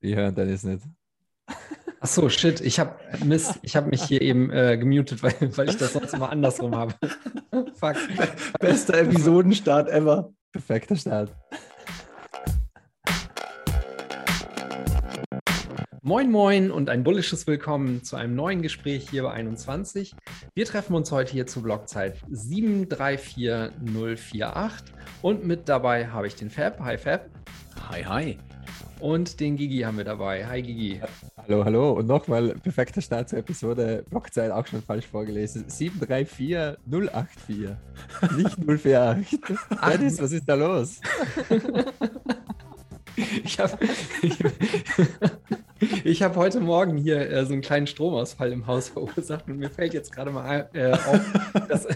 Wir hören Dennis nicht. Ach so, shit, ich habe Mist, ich habe mich hier eben äh, gemutet, weil, weil ich das sonst immer andersrum habe. Fuck. Bester Episodenstart ever. Perfekter Start. Moin Moin und ein bullisches Willkommen zu einem neuen Gespräch hier bei 21. Wir treffen uns heute hier zur Blockzeit 734048 und mit dabei habe ich den Fab. Hi Fab. Hi, hi. Und den Gigi haben wir dabei. Hi Gigi. Hallo, hallo. Und nochmal perfekter Start zur Episode. Blockzeit auch schon falsch vorgelesen. 734084. Nicht 048. Dennis, was ist da los? ich habe ich habe heute Morgen hier äh, so einen kleinen Stromausfall im Haus verursacht und mir fällt jetzt gerade mal äh, auf, dass,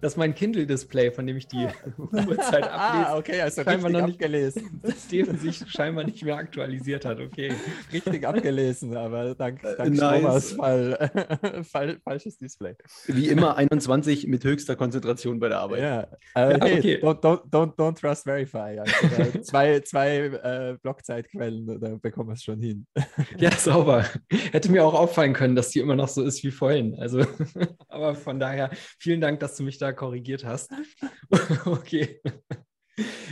dass mein Kindle-Display, von dem ich die Uhrzeit ablese, ah, okay, also scheinbar noch nicht gelesen. Dass Steven sich scheinbar nicht mehr aktualisiert hat. Okay. Richtig abgelesen, aber dank, äh, dank nice. Stromausfall Fall, falsches Display. Wie immer 21 mit höchster Konzentration bei der Arbeit. Ja, äh, ja hey, okay. don't, don't, don't, don't trust verify. Also, äh, zwei zwei äh, Blockzeitquellen, da bekommen wir es schon hin. Ja, sauber. Hätte mir auch auffallen können, dass die immer noch so ist wie vorhin. Also, aber von daher, vielen Dank, dass du mich da korrigiert hast. okay.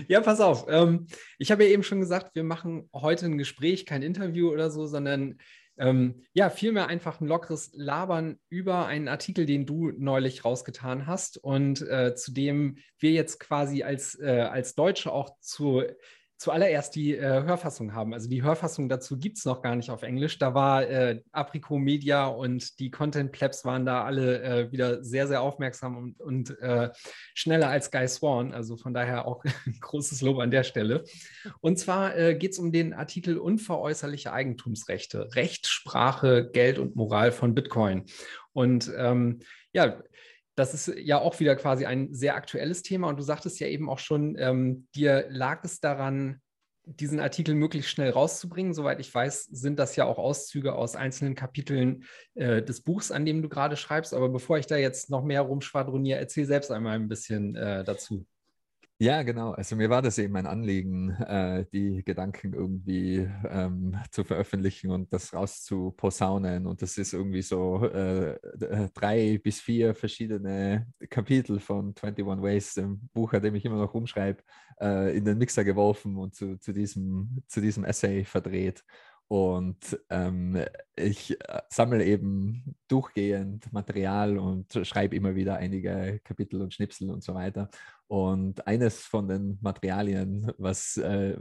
Ja, pass auf. Ähm, ich habe ja eben schon gesagt, wir machen heute ein Gespräch, kein Interview oder so, sondern ähm, ja, vielmehr einfach ein lockeres Labern über einen Artikel, den du neulich rausgetan hast und äh, zu dem wir jetzt quasi als, äh, als Deutsche auch zu zuallererst die äh, Hörfassung haben. Also die Hörfassung dazu gibt es noch gar nicht auf Englisch. Da war äh, Aprico Media und die Content Plebs waren da alle äh, wieder sehr, sehr aufmerksam und, und äh, schneller als Guy Swan. Also von daher auch großes Lob an der Stelle. Und zwar äh, geht es um den Artikel Unveräußerliche Eigentumsrechte, Recht, Sprache, Geld und Moral von Bitcoin. Und ähm, ja, das ist ja auch wieder quasi ein sehr aktuelles Thema und du sagtest ja eben auch schon, ähm, dir lag es daran, diesen Artikel möglichst schnell rauszubringen. Soweit ich weiß, sind das ja auch Auszüge aus einzelnen Kapiteln äh, des Buchs, an dem du gerade schreibst. Aber bevor ich da jetzt noch mehr rumschwadroniere, erzähl selbst einmal ein bisschen äh, dazu. Ja, genau. Also mir war das eben ein Anliegen, äh, die Gedanken irgendwie ähm, zu veröffentlichen und das rauszuposaunen. Und das ist irgendwie so äh, äh drei bis vier verschiedene Kapitel von 21 Ways, dem Buch, an dem ich immer noch rumschreibe, äh, in den Mixer geworfen und zu, zu, diesem, zu diesem Essay verdreht. Und ähm, ich äh, sammle eben durchgehend Material und schreibe immer wieder einige Kapitel und Schnipsel und so weiter. Und eines von den Materialien, was äh,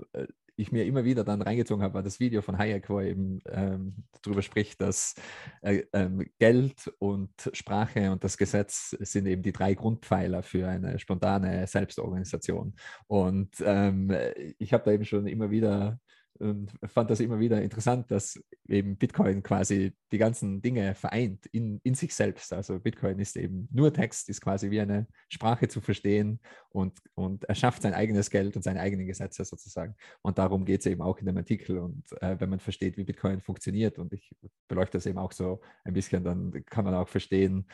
ich mir immer wieder dann reingezogen habe, war das Video von Hayek, wo er eben ähm, darüber spricht, dass äh, ähm, Geld und Sprache und das Gesetz sind eben die drei Grundpfeiler für eine spontane Selbstorganisation. Und ähm, ich habe da eben schon immer wieder und fand das immer wieder interessant, dass eben Bitcoin quasi die ganzen Dinge vereint in, in sich selbst. Also Bitcoin ist eben nur Text, ist quasi wie eine Sprache zu verstehen und, und er schafft sein eigenes Geld und seine eigenen Gesetze sozusagen. Und darum geht es eben auch in dem Artikel. Und äh, wenn man versteht, wie Bitcoin funktioniert, und ich beleuchte das eben auch so ein bisschen, dann kann man auch verstehen,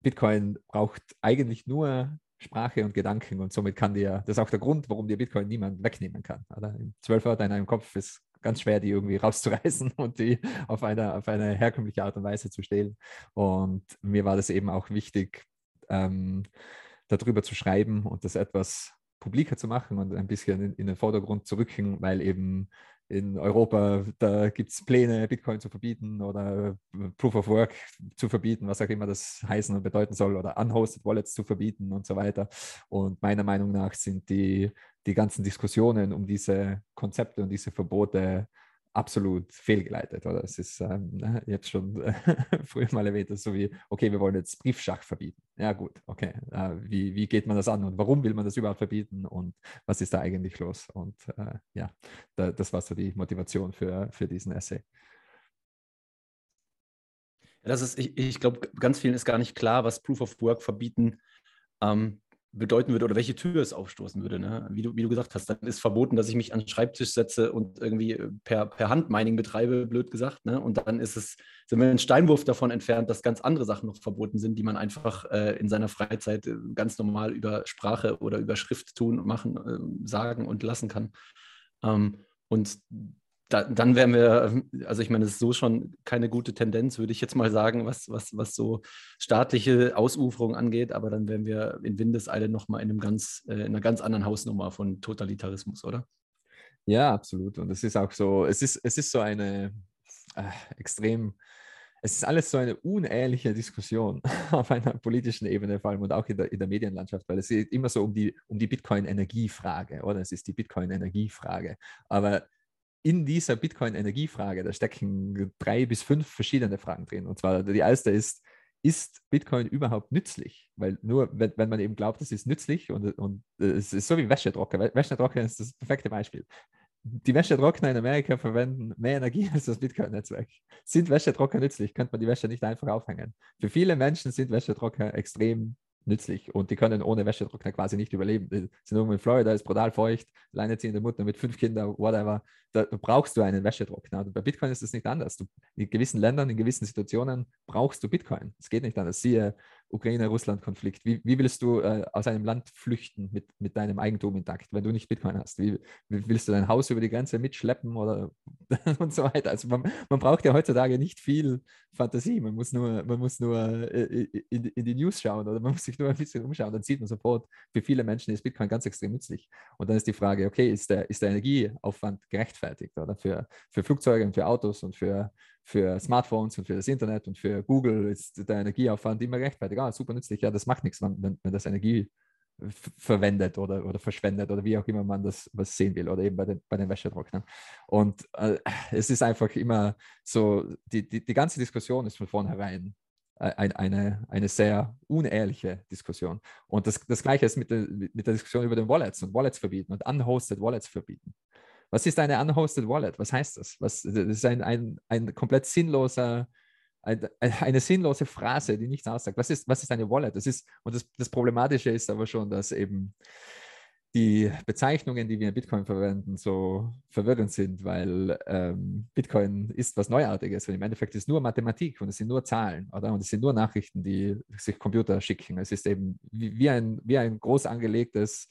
Bitcoin braucht eigentlich nur Sprache und Gedanken und somit kann dir, das ist auch der Grund, warum dir Bitcoin niemand wegnehmen kann. Oder? Zwölf Wörter in einem Kopf ist ganz schwer, die irgendwie rauszureißen und die auf eine, auf eine herkömmliche Art und Weise zu stehlen. Und mir war das eben auch wichtig, ähm, darüber zu schreiben und das etwas publiker zu machen und ein bisschen in, in den Vordergrund zu rücken, weil eben in Europa, da gibt es Pläne, Bitcoin zu verbieten oder Proof of Work zu verbieten, was auch immer das heißen und bedeuten soll, oder Unhosted Wallets zu verbieten und so weiter. Und meiner Meinung nach sind die, die ganzen Diskussionen um diese Konzepte und diese Verbote absolut fehlgeleitet. Oder es ist, ähm, ne, es schon äh, früher mal erwähnt, so wie, okay, wir wollen jetzt Briefschach verbieten. Ja gut, okay. Äh, wie, wie geht man das an und warum will man das überhaupt verbieten und was ist da eigentlich los? Und äh, ja, da, das war so die Motivation für, für diesen Essay. Das ist, ich, ich glaube, ganz vielen ist gar nicht klar, was Proof of Work verbieten ähm, bedeuten würde oder welche Tür es aufstoßen würde. Ne? Wie, du, wie du gesagt hast, dann ist verboten, dass ich mich an den Schreibtisch setze und irgendwie äh, per, per Handmining betreibe, blöd gesagt. Ne? Und dann ist es, sind wir einen Steinwurf davon entfernt, dass ganz andere Sachen noch verboten sind, die man einfach äh, in seiner Freizeit äh, ganz normal über Sprache oder über Schrift tun, machen, äh, sagen und lassen kann. Ähm, und da, dann wären wir, also ich meine, es ist so schon keine gute Tendenz, würde ich jetzt mal sagen, was, was, was so staatliche Ausuferung angeht, aber dann wären wir in Windeseile nochmal in, äh, in einer ganz anderen Hausnummer von Totalitarismus, oder? Ja, absolut. Und es ist auch so, es ist, es ist so eine äh, extrem, es ist alles so eine unehrliche Diskussion auf einer politischen Ebene, vor allem und auch in der, in der Medienlandschaft, weil es geht immer so um die, um die Bitcoin-Energiefrage, oder? Es ist die Bitcoin-Energiefrage. Aber in dieser Bitcoin-Energiefrage, da stecken drei bis fünf verschiedene Fragen drin. Und zwar die erste ist, ist Bitcoin überhaupt nützlich? Weil nur, wenn, wenn man eben glaubt, es ist nützlich und, und es ist so wie Wäschetrockner. Wäschetrockner ist das perfekte Beispiel. Die Wäschetrockner in Amerika verwenden mehr Energie als das Bitcoin-Netzwerk. Sind Wäschetrockner nützlich? Könnte man die Wäsche nicht einfach aufhängen? Für viele Menschen sind Wäschetrockner extrem nützlich und die können ohne Wäschetrockner quasi nicht überleben. Die sind irgendwo in Florida, ist brutal feucht, alleinerziehende Mutter mit fünf Kindern, whatever. Da brauchst du einen Wäschetrockner. Und bei Bitcoin ist das nicht anders. Du, in gewissen Ländern, in gewissen Situationen brauchst du Bitcoin. Es geht nicht anders. Siehe Ukraine-Russland-Konflikt. Wie, wie, willst du äh, aus einem Land flüchten mit, mit deinem Eigentum intakt, wenn du nicht Bitcoin hast? Wie, wie willst du dein Haus über die Grenze mitschleppen oder und so weiter? Also man, man, braucht ja heutzutage nicht viel Fantasie. Man muss nur, man muss nur äh, in, in, die News schauen oder man muss sich nur ein bisschen umschauen. Dann sieht man sofort, für viele Menschen ist Bitcoin ganz extrem nützlich. Und dann ist die Frage, okay, ist der, ist der Energieaufwand gerechtfertigt oder für, für Flugzeuge und für Autos und für für Smartphones und für das Internet und für Google ist der Energieaufwand immer rechtfertigt. Ah, super nützlich. Ja, das macht nichts, wenn, wenn das Energie verwendet oder, oder verschwendet oder wie auch immer man das was sehen will oder eben bei den, bei den Wäschetrocknern. Und äh, es ist einfach immer so, die, die, die ganze Diskussion ist von vornherein ein, eine, eine sehr unehrliche Diskussion. Und das, das Gleiche ist mit der, mit der Diskussion über den Wallets und Wallets verbieten und unhosted Wallets verbieten. Was ist eine unhosted Wallet? Was heißt das? Was, das ist ein, ein, ein komplett sinnloser, ein, eine sinnlose Phrase, die nichts aussagt. Was ist, was ist eine Wallet? Das ist, und das, das Problematische ist aber schon, dass eben die Bezeichnungen, die wir in Bitcoin verwenden, so verwirrend sind, weil ähm, Bitcoin ist was Neuartiges und im Endeffekt ist es nur Mathematik und es sind nur Zahlen, oder? Und es sind nur Nachrichten, die sich Computer schicken. Es ist eben wie, wie ein, wie ein groß angelegtes,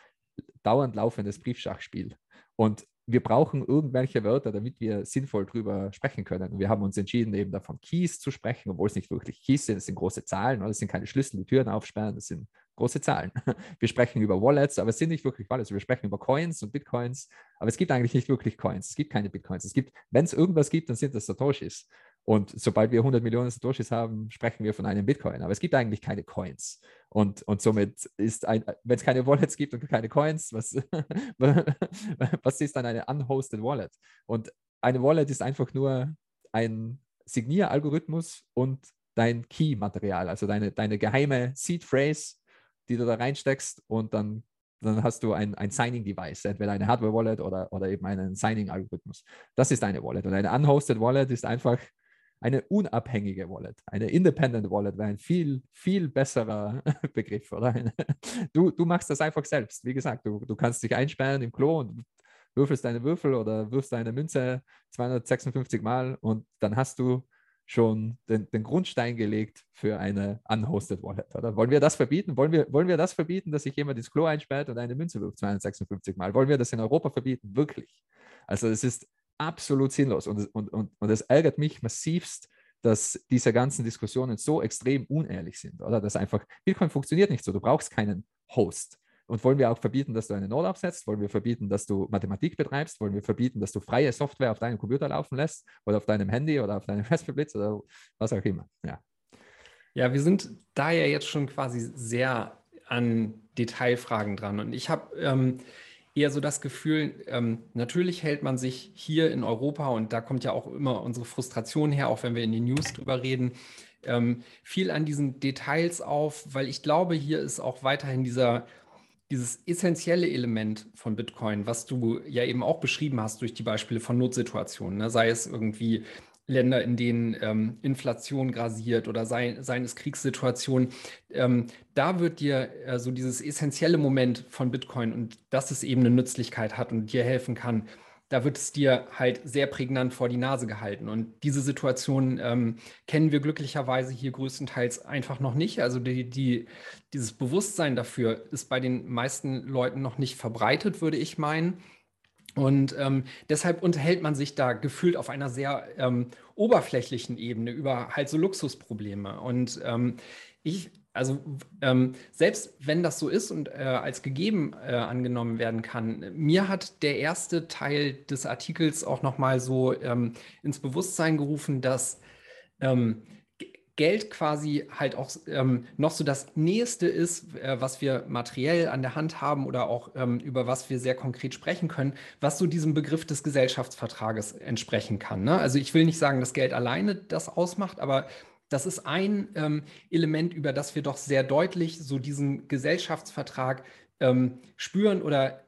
dauernd laufendes Briefschachspiel. Und wir brauchen irgendwelche Wörter, damit wir sinnvoll drüber sprechen können. Und wir haben uns entschieden, eben davon Keys zu sprechen, obwohl es nicht wirklich Keys sind, es sind große Zahlen, oder es sind keine Schlüssel, die Türen aufsperren, das sind große Zahlen. Wir sprechen über Wallets, aber es sind nicht wirklich Wallets. Wir sprechen über Coins und Bitcoins, aber es gibt eigentlich nicht wirklich Coins. Es gibt keine Bitcoins. Es gibt, wenn es irgendwas gibt, dann sind das Satoshis. Und sobald wir 100 Millionen Satoshis haben, sprechen wir von einem Bitcoin. Aber es gibt eigentlich keine Coins. Und, und somit ist ein, wenn es keine Wallets gibt und keine Coins, was, was ist dann eine unhosted Wallet? Und eine Wallet ist einfach nur ein Signieralgorithmus und dein Key-Material, also deine, deine geheime Seed-Phrase, die du da reinsteckst und dann, dann hast du ein, ein Signing-Device, entweder eine Hardware-Wallet oder, oder eben einen Signing-Algorithmus. Das ist eine Wallet. Und eine unhosted Wallet ist einfach eine unabhängige Wallet, eine Independent Wallet wäre ein viel, viel besserer Begriff. Oder? Du, du machst das einfach selbst. Wie gesagt, du, du kannst dich einsperren im Klo und würfelst deine Würfel oder wirfst deine Münze 256 Mal und dann hast du schon den, den, Grundstein gelegt für eine unhosted Wallet. Oder? Wollen wir das verbieten? Wollen wir, wollen wir das verbieten, dass sich jemand ins Klo einsperrt und eine Münze wirft 256 Mal? Wollen wir das in Europa verbieten? Wirklich. Also es ist absolut sinnlos. Und, und, und, und es ärgert mich massivst, dass diese ganzen Diskussionen so extrem unehrlich sind, oder? Dass einfach, Bitcoin funktioniert nicht so, du brauchst keinen Host. Und wollen wir auch verbieten, dass du eine Node aufsetzt? Wollen wir verbieten, dass du Mathematik betreibst? Wollen wir verbieten, dass du freie Software auf deinem Computer laufen lässt oder auf deinem Handy oder auf deinem Raspberry Blitz oder was auch immer? Ja. Ja, wir sind da ja jetzt schon quasi sehr an Detailfragen dran. Und ich habe ähm, eher so das Gefühl, ähm, natürlich hält man sich hier in Europa, und da kommt ja auch immer unsere Frustration her, auch wenn wir in den News drüber reden, ähm, viel an diesen Details auf, weil ich glaube, hier ist auch weiterhin dieser, dieses essentielle Element von Bitcoin, was du ja eben auch beschrieben hast durch die Beispiele von Notsituationen, ne? sei es irgendwie Länder, in denen ähm, Inflation grasiert oder sei, seien es Kriegssituationen, ähm, da wird dir äh, so dieses essentielle Moment von Bitcoin und dass es eben eine Nützlichkeit hat und dir helfen kann, da wird es dir halt sehr prägnant vor die Nase gehalten. Und diese Situation ähm, kennen wir glücklicherweise hier größtenteils einfach noch nicht. Also die, die, dieses Bewusstsein dafür ist bei den meisten Leuten noch nicht verbreitet, würde ich meinen. Und ähm, deshalb unterhält man sich da gefühlt auf einer sehr ähm, oberflächlichen Ebene über halt so Luxusprobleme. Und ähm, ich, also ähm, selbst wenn das so ist und äh, als gegeben äh, angenommen werden kann, mir hat der erste Teil des Artikels auch nochmal so ähm, ins Bewusstsein gerufen, dass ähm, Geld quasi halt auch ähm, noch so das Nächste ist, äh, was wir materiell an der Hand haben oder auch ähm, über was wir sehr konkret sprechen können, was so diesem Begriff des Gesellschaftsvertrages entsprechen kann. Ne? Also ich will nicht sagen, dass Geld alleine das ausmacht, aber das ist ein ähm, Element, über das wir doch sehr deutlich so diesen Gesellschaftsvertrag ähm, spüren oder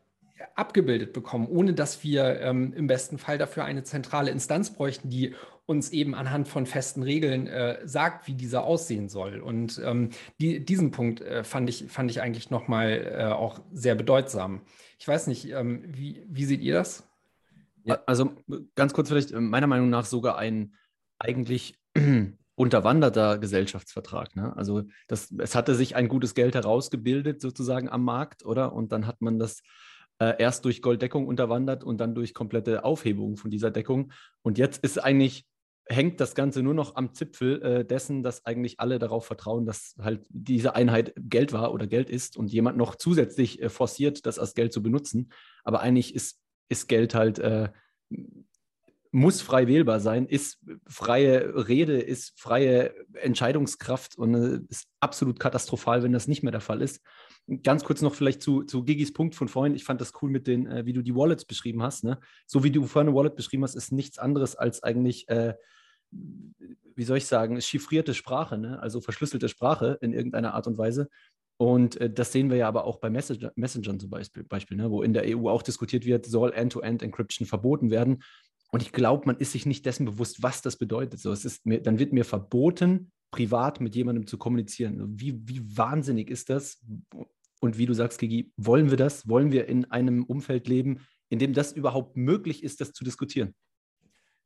abgebildet bekommen, ohne dass wir ähm, im besten Fall dafür eine zentrale Instanz bräuchten, die uns eben anhand von festen Regeln äh, sagt, wie dieser aussehen soll. Und ähm, die, diesen Punkt äh, fand, ich, fand ich eigentlich nochmal äh, auch sehr bedeutsam. Ich weiß nicht, ähm, wie, wie seht ihr das? Ja, also ganz kurz vielleicht, äh, meiner Meinung nach sogar ein eigentlich unterwanderter Gesellschaftsvertrag. Ne? Also das, es hatte sich ein gutes Geld herausgebildet sozusagen am Markt, oder? Und dann hat man das äh, erst durch Golddeckung unterwandert und dann durch komplette Aufhebung von dieser Deckung. Und jetzt ist eigentlich hängt das Ganze nur noch am Zipfel äh, dessen, dass eigentlich alle darauf vertrauen, dass halt diese Einheit Geld war oder Geld ist und jemand noch zusätzlich äh, forciert, das als Geld zu benutzen. Aber eigentlich ist, ist Geld halt, äh, muss frei wählbar sein, ist freie Rede, ist freie Entscheidungskraft und äh, ist absolut katastrophal, wenn das nicht mehr der Fall ist. Ganz kurz noch vielleicht zu, zu Gigis Punkt von vorhin. Ich fand das cool mit den, äh, wie du die Wallets beschrieben hast. Ne? So wie du vorhin eine Wallet beschrieben hast, ist nichts anderes als eigentlich äh, wie soll ich sagen, chiffrierte Sprache, ne? also verschlüsselte Sprache in irgendeiner Art und Weise. Und äh, das sehen wir ja aber auch bei Messenger, Messengern zum Beispiel, Beispiel ne? wo in der EU auch diskutiert wird, soll End-to-End-Encryption verboten werden. Und ich glaube, man ist sich nicht dessen bewusst, was das bedeutet. So, es ist mir, dann wird mir verboten, privat mit jemandem zu kommunizieren. Wie, wie wahnsinnig ist das? Und wie du sagst, Gigi, wollen wir das? Wollen wir in einem Umfeld leben, in dem das überhaupt möglich ist, das zu diskutieren?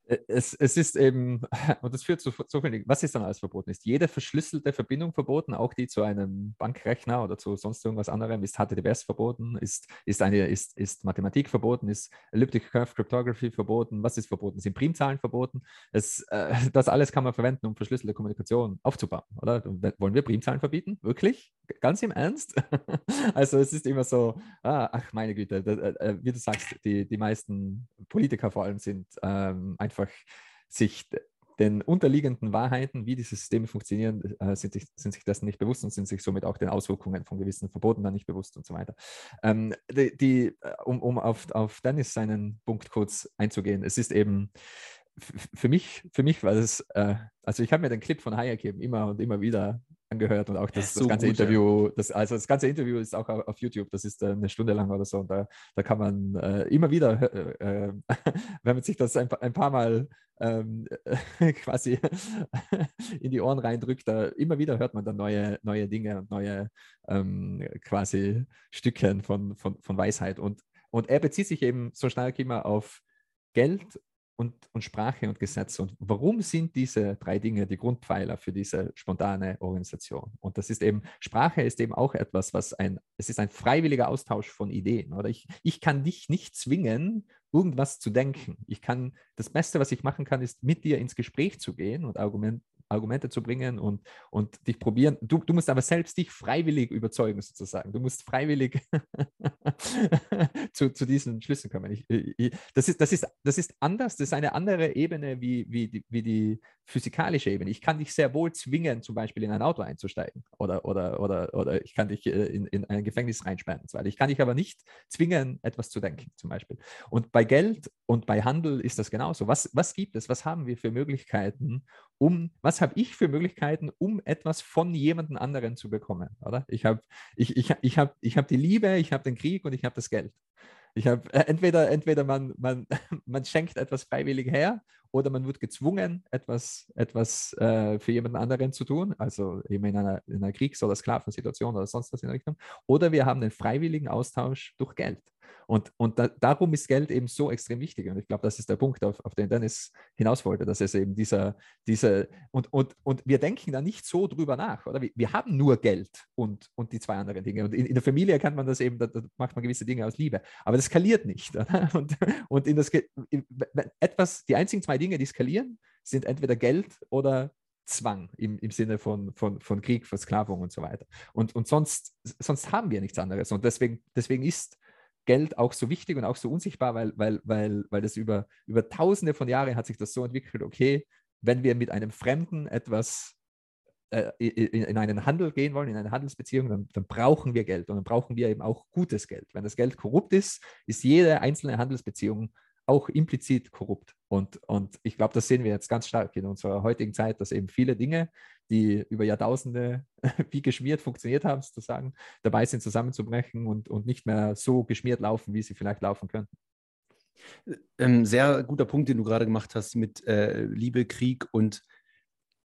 Äh, es, es ist eben, und das führt zu so viel, was ist dann alles verboten? Ist jede verschlüsselte Verbindung verboten, auch die zu einem Bankrechner oder zu sonst irgendwas anderem? Ist HTTPS verboten? Ist, ist, eine, ist, ist Mathematik verboten? Ist Elliptic Curve Cryptography verboten? Was ist verboten? Sind Primzahlen verboten? Es, äh, das alles kann man verwenden, um verschlüsselte Kommunikation aufzubauen, oder? Wollen wir Primzahlen verbieten? Wirklich? Ganz im Ernst? also es ist immer so, ah, ach meine Güte, da, äh, wie du sagst, die, die meisten Politiker vor allem sind ähm, einfach einfach sich den unterliegenden Wahrheiten, wie diese Systeme funktionieren, äh, sind, sich, sind sich dessen nicht bewusst und sind sich somit auch den Auswirkungen von gewissen Verboten dann nicht bewusst und so weiter. Ähm, die, die, äh, um um auf, auf Dennis seinen Punkt kurz einzugehen, es ist eben für mich, für mich war es, äh, also ich habe mir den Clip von Hayek eben immer und immer wieder angehört und auch das, das, das ganze gut, Interview, das, also das ganze Interview ist auch auf YouTube, das ist äh, eine Stunde lang oder so und da, da kann man äh, immer wieder, äh, äh wenn man sich das ein, ein paar Mal ähm, quasi in die Ohren reindrückt, da immer wieder hört man dann neue, neue Dinge und neue ähm, quasi Stückchen von, von, von Weisheit. Und, und er bezieht sich eben so stark immer auf Geld und, und Sprache und Gesetz. Und warum sind diese drei Dinge die Grundpfeiler für diese spontane Organisation? Und das ist eben, Sprache ist eben auch etwas, was ein, es ist ein freiwilliger Austausch von Ideen. Oder ich, ich kann dich nicht zwingen, irgendwas zu denken. Ich kann, das Beste, was ich machen kann, ist mit dir ins Gespräch zu gehen und Argument, Argumente zu bringen und, und dich probieren. Du, du musst aber selbst dich freiwillig überzeugen, sozusagen. Du musst freiwillig zu, zu diesen Schlüssen kommen. Ich, ich, das, ist, das, ist, das ist anders, das ist eine andere Ebene wie, wie, die, wie die physikalische Ebene. Ich kann dich sehr wohl zwingen, zum Beispiel in ein Auto einzusteigen oder, oder, oder, oder ich kann dich äh, in, in ein Gefängnis reinsperren. Ich kann dich aber nicht zwingen, etwas zu denken, zum Beispiel. Und bei Geld und bei Handel ist das genauso. Was, was gibt es? Was haben wir für Möglichkeiten, um, was habe ich für Möglichkeiten, um etwas von jemandem anderen zu bekommen? Oder? Ich habe ich, ich, ich hab, ich hab die Liebe, ich habe den Krieg und ich habe das Geld. Ich habe äh, entweder, entweder man, man, man schenkt etwas freiwillig her oder man wird gezwungen, etwas, etwas äh, für jemanden anderen zu tun, also eben in einer, in einer Kriegs- oder Sklavensituation oder sonst was in der Richtung. Oder wir haben einen freiwilligen Austausch durch Geld. Und, und da, darum ist Geld eben so extrem wichtig. Und ich glaube, das ist der Punkt, auf, auf den Dennis hinaus wollte, dass es eben dieser, dieser und, und, und wir denken da nicht so drüber nach, oder? Wir, wir haben nur Geld und, und die zwei anderen Dinge. Und in, in der Familie kann man das eben, da, da, macht man gewisse Dinge aus Liebe. Aber das skaliert nicht. Oder? Und, und in das, in, etwas, die einzigen zwei Dinge, die skalieren, sind entweder Geld oder Zwang im, im Sinne von, von, von Krieg, Versklavung und so weiter. Und, und sonst, sonst haben wir nichts anderes. Und deswegen, deswegen ist Geld auch so wichtig und auch so unsichtbar, weil, weil, weil, weil das über, über tausende von Jahren hat sich das so entwickelt, okay, wenn wir mit einem Fremden etwas äh, in, in, einen Handel gehen wollen, in eine Handelsbeziehung, dann, dann, brauchen wir Geld und dann brauchen wir eben auch gutes Geld. Wenn das Geld korrupt ist, ist jede einzelne Handelsbeziehung auch implizit korrupt. Und, und ich glaube, das sehen wir jetzt ganz stark in unserer heutigen Zeit, dass eben viele Dinge, die über Jahrtausende wie geschmiert funktioniert haben, sozusagen, dabei sind zusammenzubrechen und, und nicht mehr so geschmiert laufen, wie sie vielleicht laufen könnten. Ähm, sehr guter Punkt, den du gerade gemacht hast mit äh, Liebe, Krieg und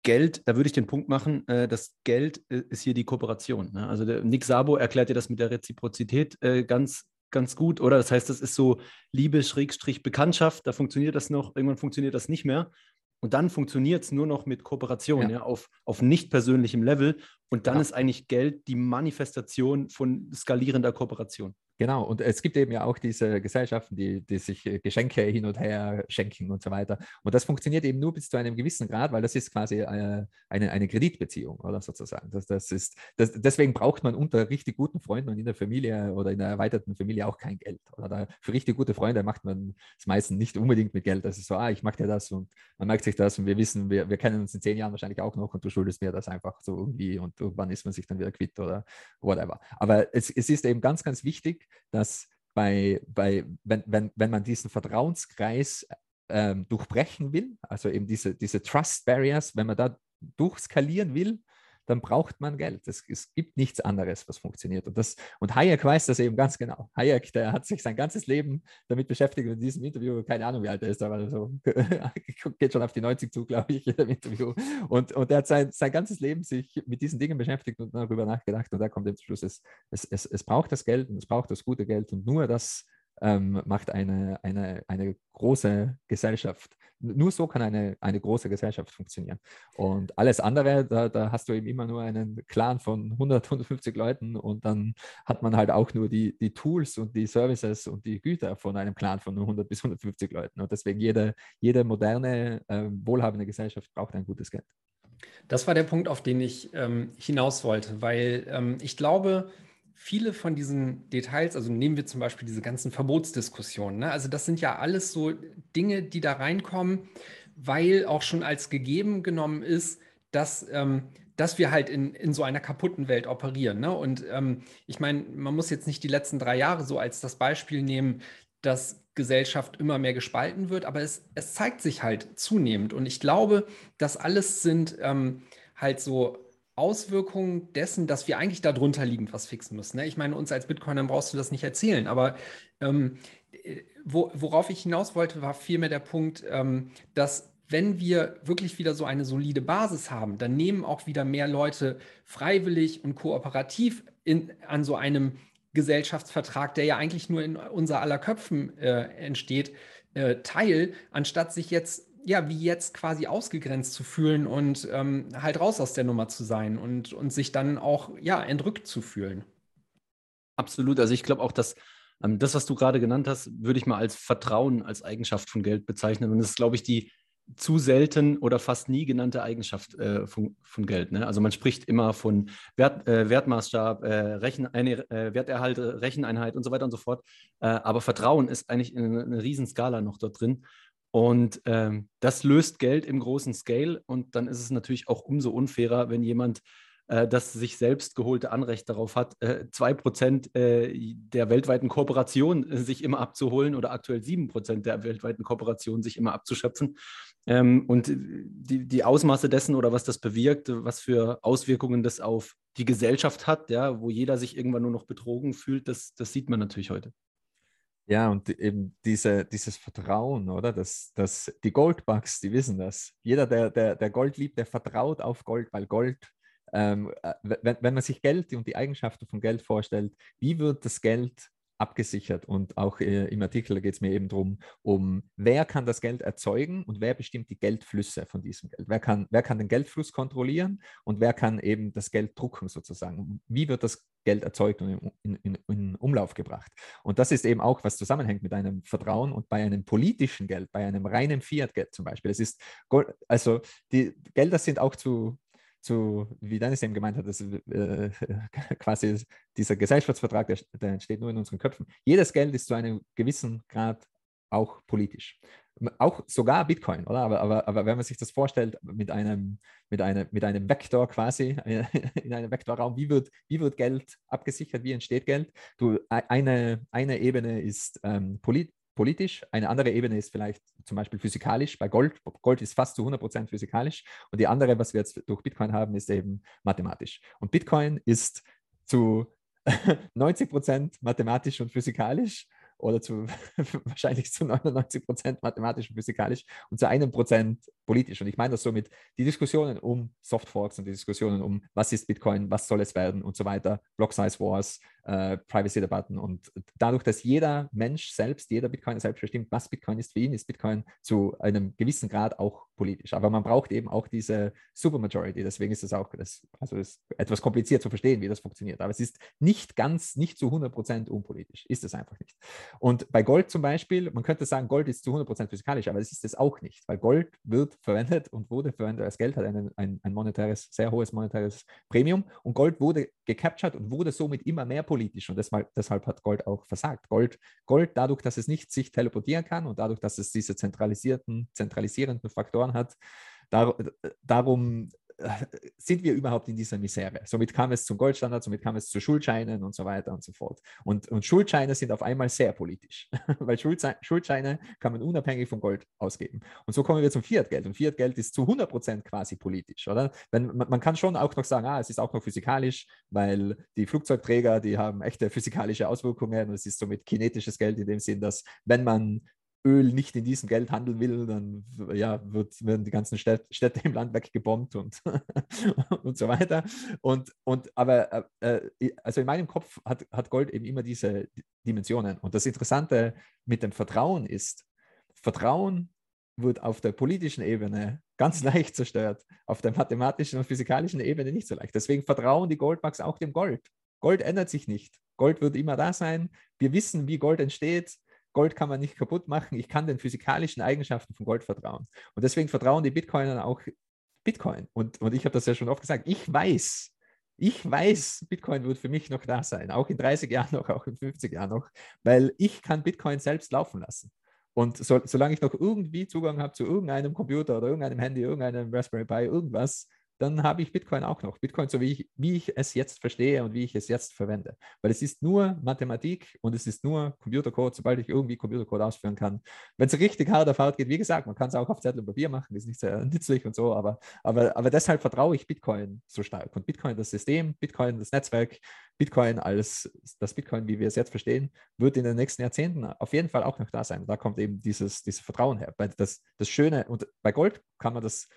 Geld, da würde ich den Punkt machen, äh, das Geld äh, ist hier die Kooperation. Ne? Also der Nick Sabo erklärt dir das mit der Reziprozität äh, ganz ganz gut, oder? Das heißt, das ist so Liebe, Schrägstrich, Bekanntschaft, da funktioniert das noch, irgendwann funktioniert das nicht mehr. Und dann funktioniert es nur noch mit Kooperation, ja. ja, auf, auf nicht persönlichem Level. Und dann ja. ist eigentlich Geld die Manifestation von skalierender Kooperation. Genau, und es gibt eben ja auch diese Gesellschaften, die, die sich äh, Geschenke hin und her schenken und so weiter. Und das funktioniert eben nur bis zu einem gewissen Grad, weil das ist quasi eine, äh, eine, eine Kreditbeziehung, oder sozusagen. Das, das ist, das, deswegen braucht man unter richtig guten Freunden und in der Familie oder in der erweiterten Familie auch kein Geld. Oder da, für richtig gute Freunde macht man es meistens nicht unbedingt mit Geld. Das ist so, ah, ich mag dir das und man merkt sich das und wir wissen, wir, wir kennen uns in zehn Jahren wahrscheinlich auch noch und du schuldest mir das einfach so irgendwie und irgendwann ist man sich dann wieder quitt oder whatever. Aber es, es ist eben ganz, ganz wichtig, dass bei, bei wenn, wenn, wenn man diesen Vertrauenskreis ähm, durchbrechen will, also eben diese, diese Trust Barriers, wenn man da durchskalieren will, dann braucht man Geld. Es, es, gibt nichts anderes, was funktioniert. Und, das, und Hayek weiß das eben ganz genau. Hayek, der hat sich sein ganzes Leben damit beschäftigt in diesem Interview, keine Ahnung, wie alt er ist, aber so, geht schon auf die 90 zu, glaube ich, in dem Interview. Und, und er hat sein, sein ganzes Leben sich mit diesen Dingen beschäftigt und darüber nachgedacht. Und da kommt zum Schluss, es, es, es, es braucht das Geld und es braucht das gute Geld und nur das ähm, macht eine, eine, eine große Gesellschaft. Nur so kann eine, eine große Gesellschaft funktionieren. Und alles andere, da, da hast du eben immer nur einen Clan von 100, 150 Leuten und dann hat man halt auch nur die, die Tools und die Services und die Güter von einem Clan von 100 bis 150 Leuten. Und deswegen jede, jede moderne, äh, wohlhabende Gesellschaft braucht ein gutes Geld. Das war der Punkt, auf den ich ähm, hinaus wollte, weil ähm, ich glaube, viele von diesen Details, also nehmen wir zum Beispiel diese ganzen Verbotsdiskussionen, ne? also das sind ja alles so Dinge, die da reinkommen, weil auch schon als gegeben genommen ist, dass, ähm, dass wir halt in, in so einer kaputten Welt operieren. Ne? Und ähm, ich meine, man muss jetzt nicht die letzten drei Jahre so als das Beispiel nehmen, dass Gesellschaft immer mehr gespalten wird, aber es, es zeigt sich halt zunehmend. Und ich glaube, das alles sind ähm, halt so Auswirkungen dessen, dass wir eigentlich darunter liegend was fixen müssen. Ne? Ich meine, uns als Bitcoiner brauchst du das nicht erzählen, aber ähm, äh, wo, worauf ich hinaus wollte, war vielmehr der Punkt, ähm, dass wenn wir wirklich wieder so eine solide Basis haben, dann nehmen auch wieder mehr Leute freiwillig und kooperativ in, an so einem Gesellschaftsvertrag, der ja eigentlich nur in unser aller Köpfen äh, entsteht, äh, teil, anstatt sich jetzt ja, wie jetzt quasi ausgegrenzt zu fühlen und ähm, halt raus aus der Nummer zu sein und, und sich dann auch, ja, entrückt zu fühlen. Absolut. Also ich glaube auch, dass ähm, das, was du gerade genannt hast, würde ich mal als Vertrauen als Eigenschaft von Geld bezeichnen. Und das ist, glaube ich, die zu selten oder fast nie genannte Eigenschaft äh, von, von, Geld. Ne? Also man spricht immer von Wert, äh, Wertmaßstab, äh, Rechen, eine, äh, Werterhalt, Recheneinheit und so weiter und so fort. Äh, aber Vertrauen ist eigentlich eine, eine Riesenskala noch dort drin. Und ähm, das löst Geld im großen Scale. Und dann ist es natürlich auch umso unfairer, wenn jemand äh, das sich selbst geholte Anrecht darauf hat, äh, 2% äh, der weltweiten Kooperation äh, sich immer abzuholen oder aktuell 7% der weltweiten Kooperation sich immer abzuschöpfen. Ähm, und die, die Ausmaße dessen oder was das bewirkt, was für Auswirkungen das auf die Gesellschaft hat, ja, wo jeder sich irgendwann nur noch betrogen fühlt, das, das sieht man natürlich heute. Ja, und eben diese, dieses Vertrauen, oder? Das, das, die Goldbugs, die wissen das. Jeder, der, der, der Gold liebt, der vertraut auf Gold, weil Gold, ähm, äh, wenn, wenn man sich Geld und die Eigenschaften von Geld vorstellt, wie wird das Geld abgesichert. Und auch äh, im Artikel geht es mir eben darum, um wer kann das Geld erzeugen und wer bestimmt die Geldflüsse von diesem Geld. Wer kann, wer kann den Geldfluss kontrollieren und wer kann eben das Geld drucken sozusagen. Wie wird das Geld erzeugt und in, in, in, Umlauf gebracht. Und das ist eben auch, was zusammenhängt mit einem Vertrauen und bei einem politischen Geld, bei einem reinen Fiat-Geld zum Beispiel. Es ist, also die Gelder sind auch zu, zu wie Dennis eben gemeint hat, das, äh, quasi dieser Gesellschaftsvertrag, der, der entsteht nur in unseren Köpfen. Jedes Geld ist zu einem gewissen Grad auch politisch auch sogar Bitcoin, oder? Aber, aber, aber wenn man sich das vorstellt mit einem, mit einem, mit einem Vektor quasi, in einem Vektorraum, wie wird, wie wird Geld abgesichert, wie entsteht Geld? Du, eine, eine Ebene ist ähm, polit, politisch, eine andere Ebene ist vielleicht zum Beispiel physikalisch. Bei Gold, Gold ist fast zu 100% physikalisch und die andere, was wir jetzt durch Bitcoin haben, ist eben mathematisch. Und Bitcoin ist zu 90% mathematisch und physikalisch oder zu wahrscheinlich zu 99 Prozent mathematisch und physikalisch und zu einem Prozent politisch. Und ich meine das somit, die Diskussionen um Softforks und die Diskussionen um, was ist Bitcoin, was soll es werden und so weiter, Block Size Wars, äh, Privacy-Debatten. Und dadurch, dass jeder Mensch selbst, jeder Bitcoiner selbst bestimmt, was Bitcoin ist für ihn, ist Bitcoin zu einem gewissen Grad auch politisch. Aber man braucht eben auch diese Supermajority. Deswegen ist es auch das, also ist etwas kompliziert zu verstehen, wie das funktioniert. Aber es ist nicht ganz, nicht zu 100 Prozent unpolitisch. Ist es einfach nicht. Und bei Gold zum Beispiel, man könnte sagen, Gold ist zu 100 Prozent physikalisch, aber das ist es auch nicht, weil Gold wird verwendet und wurde verwendet als Geld, hat ein, ein, ein monetäres, sehr hohes monetäres Premium. Und Gold wurde gecaptured und wurde somit immer mehr politisch und deshalb, deshalb hat Gold auch versagt. Gold, Gold, dadurch, dass es nicht sich teleportieren kann und dadurch, dass es diese zentralisierten, zentralisierenden Faktoren hat, dar, darum sind wir überhaupt in dieser Misere? Somit kam es zum Goldstandard, somit kam es zu Schuldscheinen und so weiter und so fort. Und, und Schuldscheine sind auf einmal sehr politisch, weil Schuldscheine kann man unabhängig vom Gold ausgeben. Und so kommen wir zum Fiat-Geld. Und Fiat-Geld ist zu 100 Prozent quasi politisch, oder? Wenn, man, man, kann schon auch noch sagen, ah, es ist auch noch physikalisch, weil die Flugzeugträger, die haben echte physikalische Auswirkungen und es ist somit kinetisches Geld in dem Sinn, dass wenn man Öl nicht in diesem Geld handeln will, dann ja, wird, werden die ganzen Städte, Städte im Land weggebombt und, und so weiter. Und, und aber äh, äh, also in meinem Kopf hat, hat Gold eben immer diese Dimensionen. Und das Interessante mit dem Vertrauen ist, Vertrauen wird auf der politischen Ebene ganz leicht zerstört, auf der mathematischen und physikalischen Ebene nicht so leicht. Deswegen vertrauen die Goldbugs auch dem Gold. Gold ändert sich nicht. Gold wird immer da sein. Wir wissen, wie Gold entsteht. Gold kann man nicht kaputt machen. Ich kann den physikalischen Eigenschaften von Gold vertrauen. Und deswegen vertrauen die Bitcoiner auch Bitcoin. Und, und ich habe das ja schon oft gesagt. Ich weiß, ich weiß, Bitcoin wird für mich noch da sein, auch in 30 Jahren noch, auch in 50 Jahren noch, weil ich kann Bitcoin selbst laufen lassen. Und so, solange ich noch irgendwie Zugang habe zu irgendeinem Computer oder irgendeinem Handy, irgendeinem Raspberry Pi, irgendwas, dann habe ich Bitcoin auch noch. Bitcoin, so wie ich, wie ich es jetzt verstehe und wie ich es jetzt verwende. Weil es ist nur Mathematik und es ist nur Computercode, sobald ich irgendwie Computercode ausführen kann. Wenn es richtig hart auf hart geht, wie gesagt, man kann es auch auf Zettel und Papier machen, ist nicht sehr nützlich und so, aber, aber, aber deshalb vertraue ich Bitcoin so stark. Und Bitcoin das System, Bitcoin das Netzwerk, Bitcoin als das Bitcoin, wie wir es jetzt verstehen, wird in den nächsten Jahrzehnten auf jeden Fall auch noch da sein. Da kommt eben dieses, dieses Vertrauen her. Das, das Schöne, und bei Gold kann man das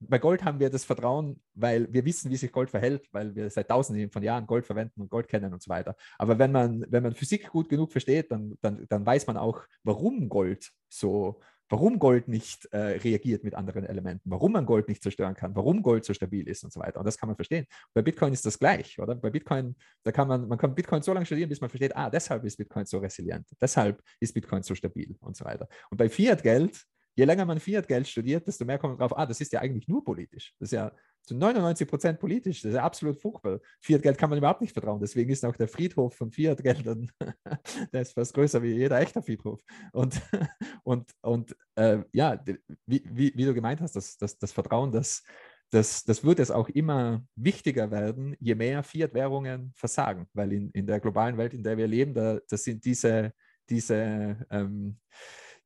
bei Gold haben wir das Vertrauen, weil wir wissen, wie sich Gold verhält, weil wir seit tausenden von Jahren Gold verwenden und Gold kennen und so weiter. Aber wenn man, wenn man Physik gut genug versteht, dann, dann, dann weiß man auch, warum Gold so, warum Gold nicht äh, reagiert mit anderen Elementen, warum man Gold nicht zerstören kann, warum Gold so stabil ist und so weiter. Und das kann man verstehen. Bei Bitcoin ist das gleich, oder? Bei Bitcoin, da kann man, man kann Bitcoin so lange studieren, bis man versteht, ah, deshalb ist Bitcoin so resilient, deshalb ist Bitcoin so stabil und so weiter. Und bei Fiat-Geld je länger man Fiat-Geld studiert, desto mehr kommt man drauf, ah, das ist ja eigentlich nur politisch. Das ist ja zu 99 Prozent politisch. Das ist ja absolut furchtbar. Fiat-Geld kann man überhaupt nicht vertrauen. Deswegen ist auch der Friedhof von Fiat-Geldern, der ist fast größer wie jeder echte Friedhof. Und, und, und äh, ja, wie, wie, wie, du gemeint hast, das, das, das Vertrauen, das, das, das wird es auch immer wichtiger werden, je mehr Fiat-Währungen versagen. Weil in, in der globalen Welt, in der wir leben, da, das sind diese, diese ähm,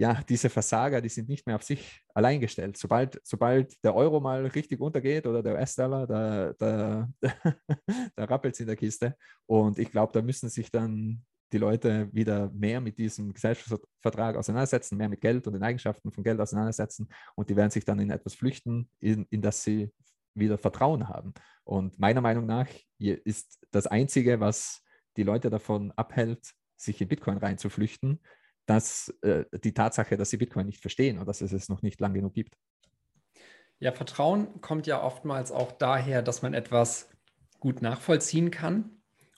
ja, diese Versager, die sind nicht mehr auf sich allein gestellt. Sobald, sobald der Euro mal richtig untergeht oder der US-Dollar, da, da, da rappelt es in der Kiste. Und ich glaube, da müssen sich dann die Leute wieder mehr mit diesem Gesellschaftsvertrag auseinandersetzen, mehr mit Geld und den Eigenschaften von Geld auseinandersetzen. Und die werden sich dann in etwas flüchten, in, in das sie wieder Vertrauen haben. Und meiner Meinung nach ist das Einzige, was die Leute davon abhält, sich in Bitcoin reinzuflüchten, dass äh, die Tatsache, dass sie Bitcoin nicht verstehen oder dass es es noch nicht lang genug gibt. Ja, Vertrauen kommt ja oftmals auch daher, dass man etwas gut nachvollziehen kann.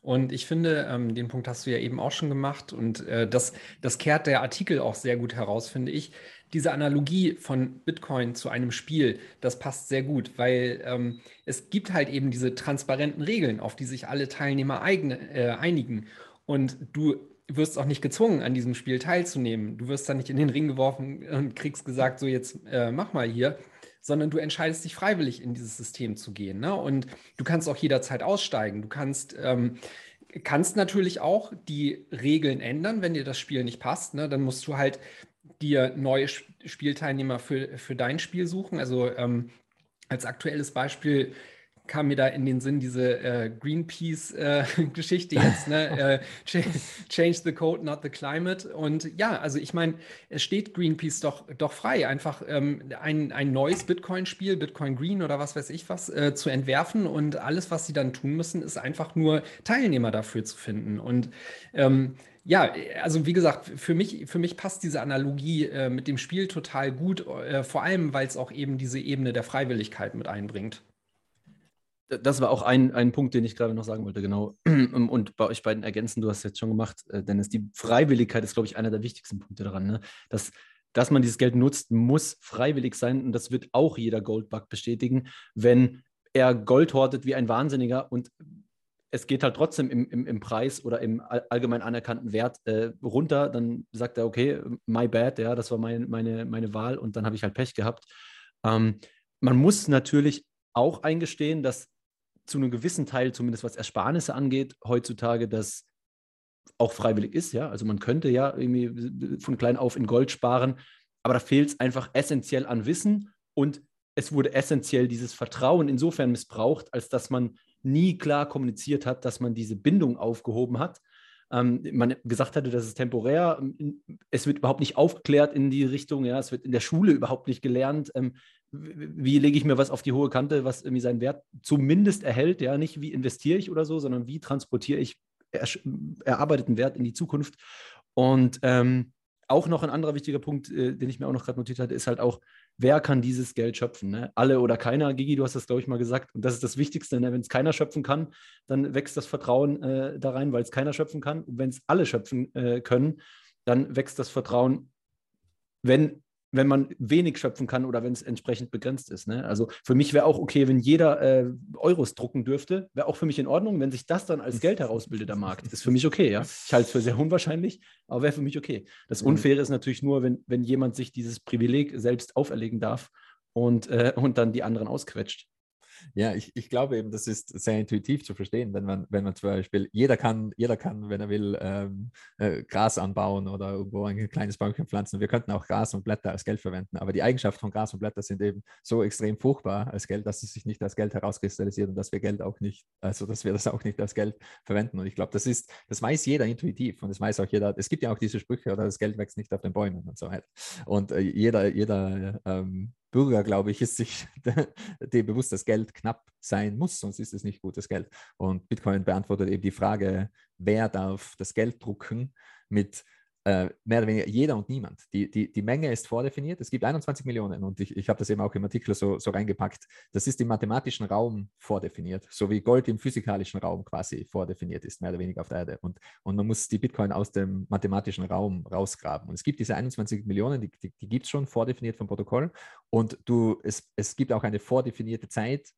Und ich finde, ähm, den Punkt hast du ja eben auch schon gemacht und äh, das, das kehrt der Artikel auch sehr gut heraus, finde ich. Diese Analogie von Bitcoin zu einem Spiel, das passt sehr gut, weil ähm, es gibt halt eben diese transparenten Regeln, auf die sich alle Teilnehmer eigene, äh, einigen. Und du wirst auch nicht gezwungen, an diesem Spiel teilzunehmen. Du wirst dann nicht in den Ring geworfen und kriegst gesagt, so jetzt äh, mach mal hier, sondern du entscheidest dich freiwillig in dieses System zu gehen. Ne? Und du kannst auch jederzeit aussteigen. Du kannst, ähm, kannst natürlich auch die Regeln ändern, wenn dir das Spiel nicht passt. Ne? Dann musst du halt dir neue Spielteilnehmer für, für dein Spiel suchen. Also ähm, als aktuelles Beispiel kam mir da in den Sinn diese äh, Greenpeace-Geschichte äh, jetzt, ne? äh, change the code, not the climate. Und ja, also ich meine, es steht Greenpeace doch, doch frei, einfach ähm, ein, ein neues Bitcoin-Spiel, Bitcoin Green oder was weiß ich was, äh, zu entwerfen. Und alles, was sie dann tun müssen, ist einfach nur Teilnehmer dafür zu finden. Und ähm, ja, also wie gesagt, für mich, für mich passt diese Analogie äh, mit dem Spiel total gut, äh, vor allem, weil es auch eben diese Ebene der Freiwilligkeit mit einbringt das war auch ein, ein Punkt, den ich gerade noch sagen wollte, genau. Und bei euch beiden ergänzen, du hast es jetzt schon gemacht, äh, Dennis, die Freiwilligkeit ist, glaube ich, einer der wichtigsten Punkte daran. Ne? Dass, dass man dieses Geld nutzt, muss freiwillig sein und das wird auch jeder Goldbug bestätigen, wenn er Gold hortet wie ein Wahnsinniger und es geht halt trotzdem im, im, im Preis oder im allgemein anerkannten Wert äh, runter, dann sagt er, okay, my bad, ja, das war mein, meine, meine Wahl und dann habe ich halt Pech gehabt. Ähm, man muss natürlich auch eingestehen, dass zu einem gewissen Teil, zumindest was Ersparnisse angeht, heutzutage das auch freiwillig ist. Ja? Also man könnte ja irgendwie von klein auf in Gold sparen, aber da fehlt es einfach essentiell an Wissen und es wurde essentiell dieses Vertrauen insofern missbraucht, als dass man nie klar kommuniziert hat, dass man diese Bindung aufgehoben hat. Ähm, man gesagt hatte, das ist temporär. Es wird überhaupt nicht aufgeklärt in die Richtung. Ja, es wird in der Schule überhaupt nicht gelernt. Ähm, wie lege ich mir was auf die hohe Kante, was irgendwie seinen Wert zumindest erhält, ja, nicht wie investiere ich oder so, sondern wie transportiere ich er, erarbeiteten Wert in die Zukunft. Und ähm, auch noch ein anderer wichtiger Punkt, äh, den ich mir auch noch gerade notiert hatte, ist halt auch, wer kann dieses Geld schöpfen? Ne? Alle oder keiner. Gigi, du hast das, glaube ich, mal gesagt. Und das ist das Wichtigste. Ne? Wenn es keiner schöpfen kann, dann wächst das Vertrauen äh, da rein, weil es keiner schöpfen kann. Und wenn es alle schöpfen äh, können, dann wächst das Vertrauen, wenn wenn man wenig schöpfen kann oder wenn es entsprechend begrenzt ist. Ne? Also für mich wäre auch okay, wenn jeder äh, Euros drucken dürfte, wäre auch für mich in Ordnung. Wenn sich das dann als Geld herausbildet am Markt, ist für mich okay. Ja? Ich halte es für sehr unwahrscheinlich, aber wäre für mich okay. Das Unfaire ist natürlich nur, wenn, wenn jemand sich dieses Privileg selbst auferlegen darf und, äh, und dann die anderen ausquetscht. Ja, ich, ich glaube eben, das ist sehr intuitiv zu verstehen, wenn man, wenn man zum Beispiel, jeder kann, jeder kann, wenn er will, ähm, äh, Gras anbauen oder irgendwo ein kleines Bäumchen pflanzen. Wir könnten auch Gras und Blätter als Geld verwenden, aber die Eigenschaften von Gras und Blätter sind eben so extrem furchtbar als Geld, dass es sich nicht als Geld herauskristallisiert und dass wir Geld auch nicht, also dass wir das auch nicht als Geld verwenden. Und ich glaube, das ist, das weiß jeder intuitiv und das weiß auch jeder. Es gibt ja auch diese Sprüche, oder das Geld wächst nicht auf den Bäumen und so weiter. Und äh, jeder, jeder ähm, Bürger, glaube ich, ist sich dem bewusst, dass Geld knapp sein muss, sonst ist es nicht gutes Geld. Und Bitcoin beantwortet eben die Frage, wer darf das Geld drucken mit äh, mehr oder weniger jeder und niemand. Die, die, die Menge ist vordefiniert. Es gibt 21 Millionen und ich, ich habe das eben auch im Artikel so, so reingepackt. Das ist im mathematischen Raum vordefiniert, so wie Gold im physikalischen Raum quasi vordefiniert ist, mehr oder weniger auf der Erde. Und, und man muss die Bitcoin aus dem mathematischen Raum rausgraben. Und es gibt diese 21 Millionen, die, die, die gibt es schon vordefiniert vom Protokoll. Und du, es, es gibt auch eine vordefinierte Zeit,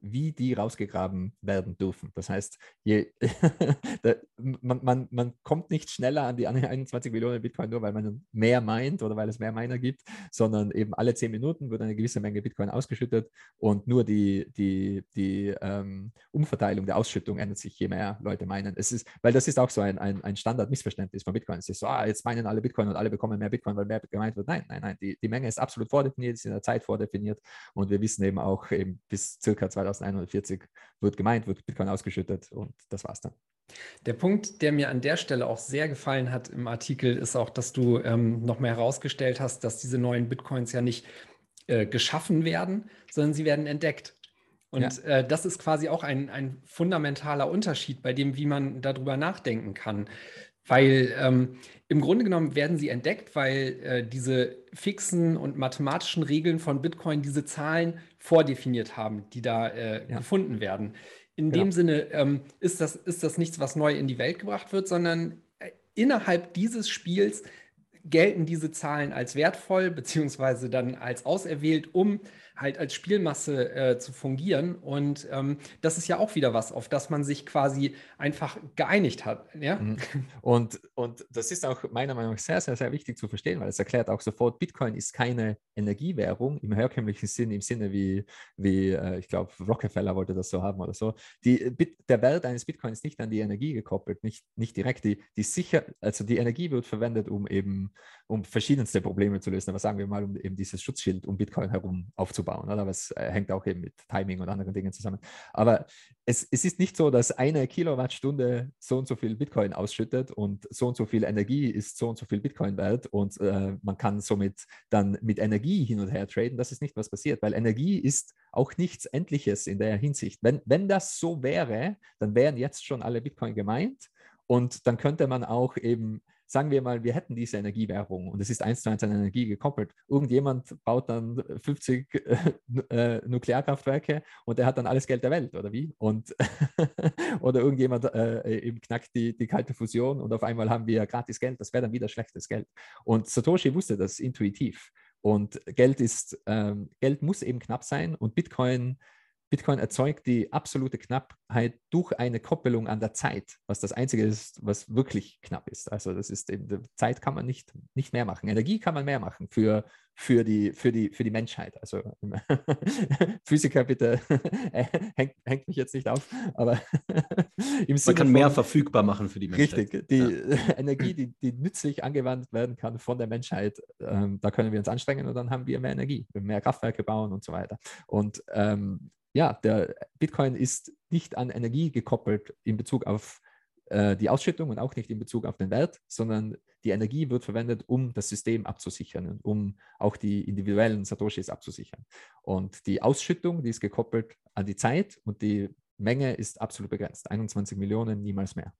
wie die rausgegraben werden dürfen. Das heißt, je, man, man, man kommt nicht schneller an die 21 Millionen Bitcoin nur, weil man mehr meint oder weil es mehr Miner gibt, sondern eben alle 10 Minuten wird eine gewisse Menge Bitcoin ausgeschüttet und nur die, die, die ähm, Umverteilung der Ausschüttung ändert sich, je mehr Leute meinen. Es ist, weil das ist auch so ein, ein, ein Standard-Missverständnis von Bitcoin. Es ist so, ah, jetzt meinen alle Bitcoin und alle bekommen mehr Bitcoin, weil mehr gemeint wird. Nein, nein, nein, die, die Menge ist absolut vordefiniert, ist in der Zeit vordefiniert und wir wissen eben auch eben bis circa circa 2140 wird gemeint, wird Bitcoin ausgeschüttet und das war's dann. Der Punkt, der mir an der Stelle auch sehr gefallen hat im Artikel, ist auch, dass du ähm, noch mehr herausgestellt hast, dass diese neuen Bitcoins ja nicht äh, geschaffen werden, sondern sie werden entdeckt. Und ja. äh, das ist quasi auch ein, ein fundamentaler Unterschied bei dem, wie man darüber nachdenken kann. Weil ähm, im Grunde genommen werden sie entdeckt, weil äh, diese fixen und mathematischen Regeln von Bitcoin diese Zahlen vordefiniert haben, die da äh, ja. gefunden werden. In genau. dem Sinne ähm, ist, das, ist das nichts, was neu in die Welt gebracht wird, sondern äh, innerhalb dieses Spiels gelten diese Zahlen als wertvoll, beziehungsweise dann als auserwählt, um halt als Spielmasse äh, zu fungieren. Und ähm, das ist ja auch wieder was, auf das man sich quasi einfach geeinigt hat. Ja? Mhm. Und, und das ist auch meiner Meinung nach sehr, sehr, sehr wichtig zu verstehen, weil es erklärt auch sofort, Bitcoin ist keine Energiewährung im herkömmlichen Sinn, im Sinne wie, wie äh, ich glaube, Rockefeller wollte das so haben oder so. Die, der Wert eines Bitcoins ist nicht an die Energie gekoppelt, nicht, nicht direkt. Die, die sicher, also die Energie wird verwendet, um eben um verschiedenste Probleme zu lösen. Aber sagen wir mal, um eben dieses Schutzschild um Bitcoin herum aufzubauen. Oder? Aber es äh, hängt auch eben mit Timing und anderen Dingen zusammen. Aber es, es ist nicht so, dass eine Kilowattstunde so und so viel Bitcoin ausschüttet und so und so viel Energie ist so und so viel Bitcoin wert und äh, man kann somit dann mit Energie hin und her traden. Das ist nicht, was passiert, weil Energie ist auch nichts Endliches in der Hinsicht. Wenn, wenn das so wäre, dann wären jetzt schon alle Bitcoin gemeint und dann könnte man auch eben sagen wir mal, wir hätten diese Energiewährung und es ist eins zu eins an Energie gekoppelt. Irgendjemand baut dann 50 äh, Nuklearkraftwerke und der hat dann alles Geld der Welt, oder wie? Und oder irgendjemand äh, eben knackt die, die kalte Fusion und auf einmal haben wir gratis Geld. Das wäre dann wieder schlechtes Geld. Und Satoshi wusste das intuitiv. Und Geld ist, ähm, Geld muss eben knapp sein und Bitcoin Bitcoin erzeugt die absolute Knappheit durch eine Koppelung an der Zeit, was das Einzige ist, was wirklich knapp ist. Also das ist eben, Zeit kann man nicht, nicht mehr machen. Energie kann man mehr machen für, für, die, für, die, für die Menschheit. Also Physiker bitte hängt, hängt mich jetzt nicht auf, aber im Sinne Man kann mehr verfügbar machen für die Menschheit. Richtig, die ja. Energie, die, die nützlich angewandt werden kann von der Menschheit, ähm, da können wir uns anstrengen und dann haben wir mehr Energie, mehr Kraftwerke bauen und so weiter. Und ähm, ja, der Bitcoin ist nicht an Energie gekoppelt in Bezug auf äh, die Ausschüttung und auch nicht in Bezug auf den Wert, sondern die Energie wird verwendet, um das System abzusichern und um auch die individuellen Satoshis abzusichern. Und die Ausschüttung, die ist gekoppelt an die Zeit und die Menge ist absolut begrenzt. 21 Millionen, niemals mehr.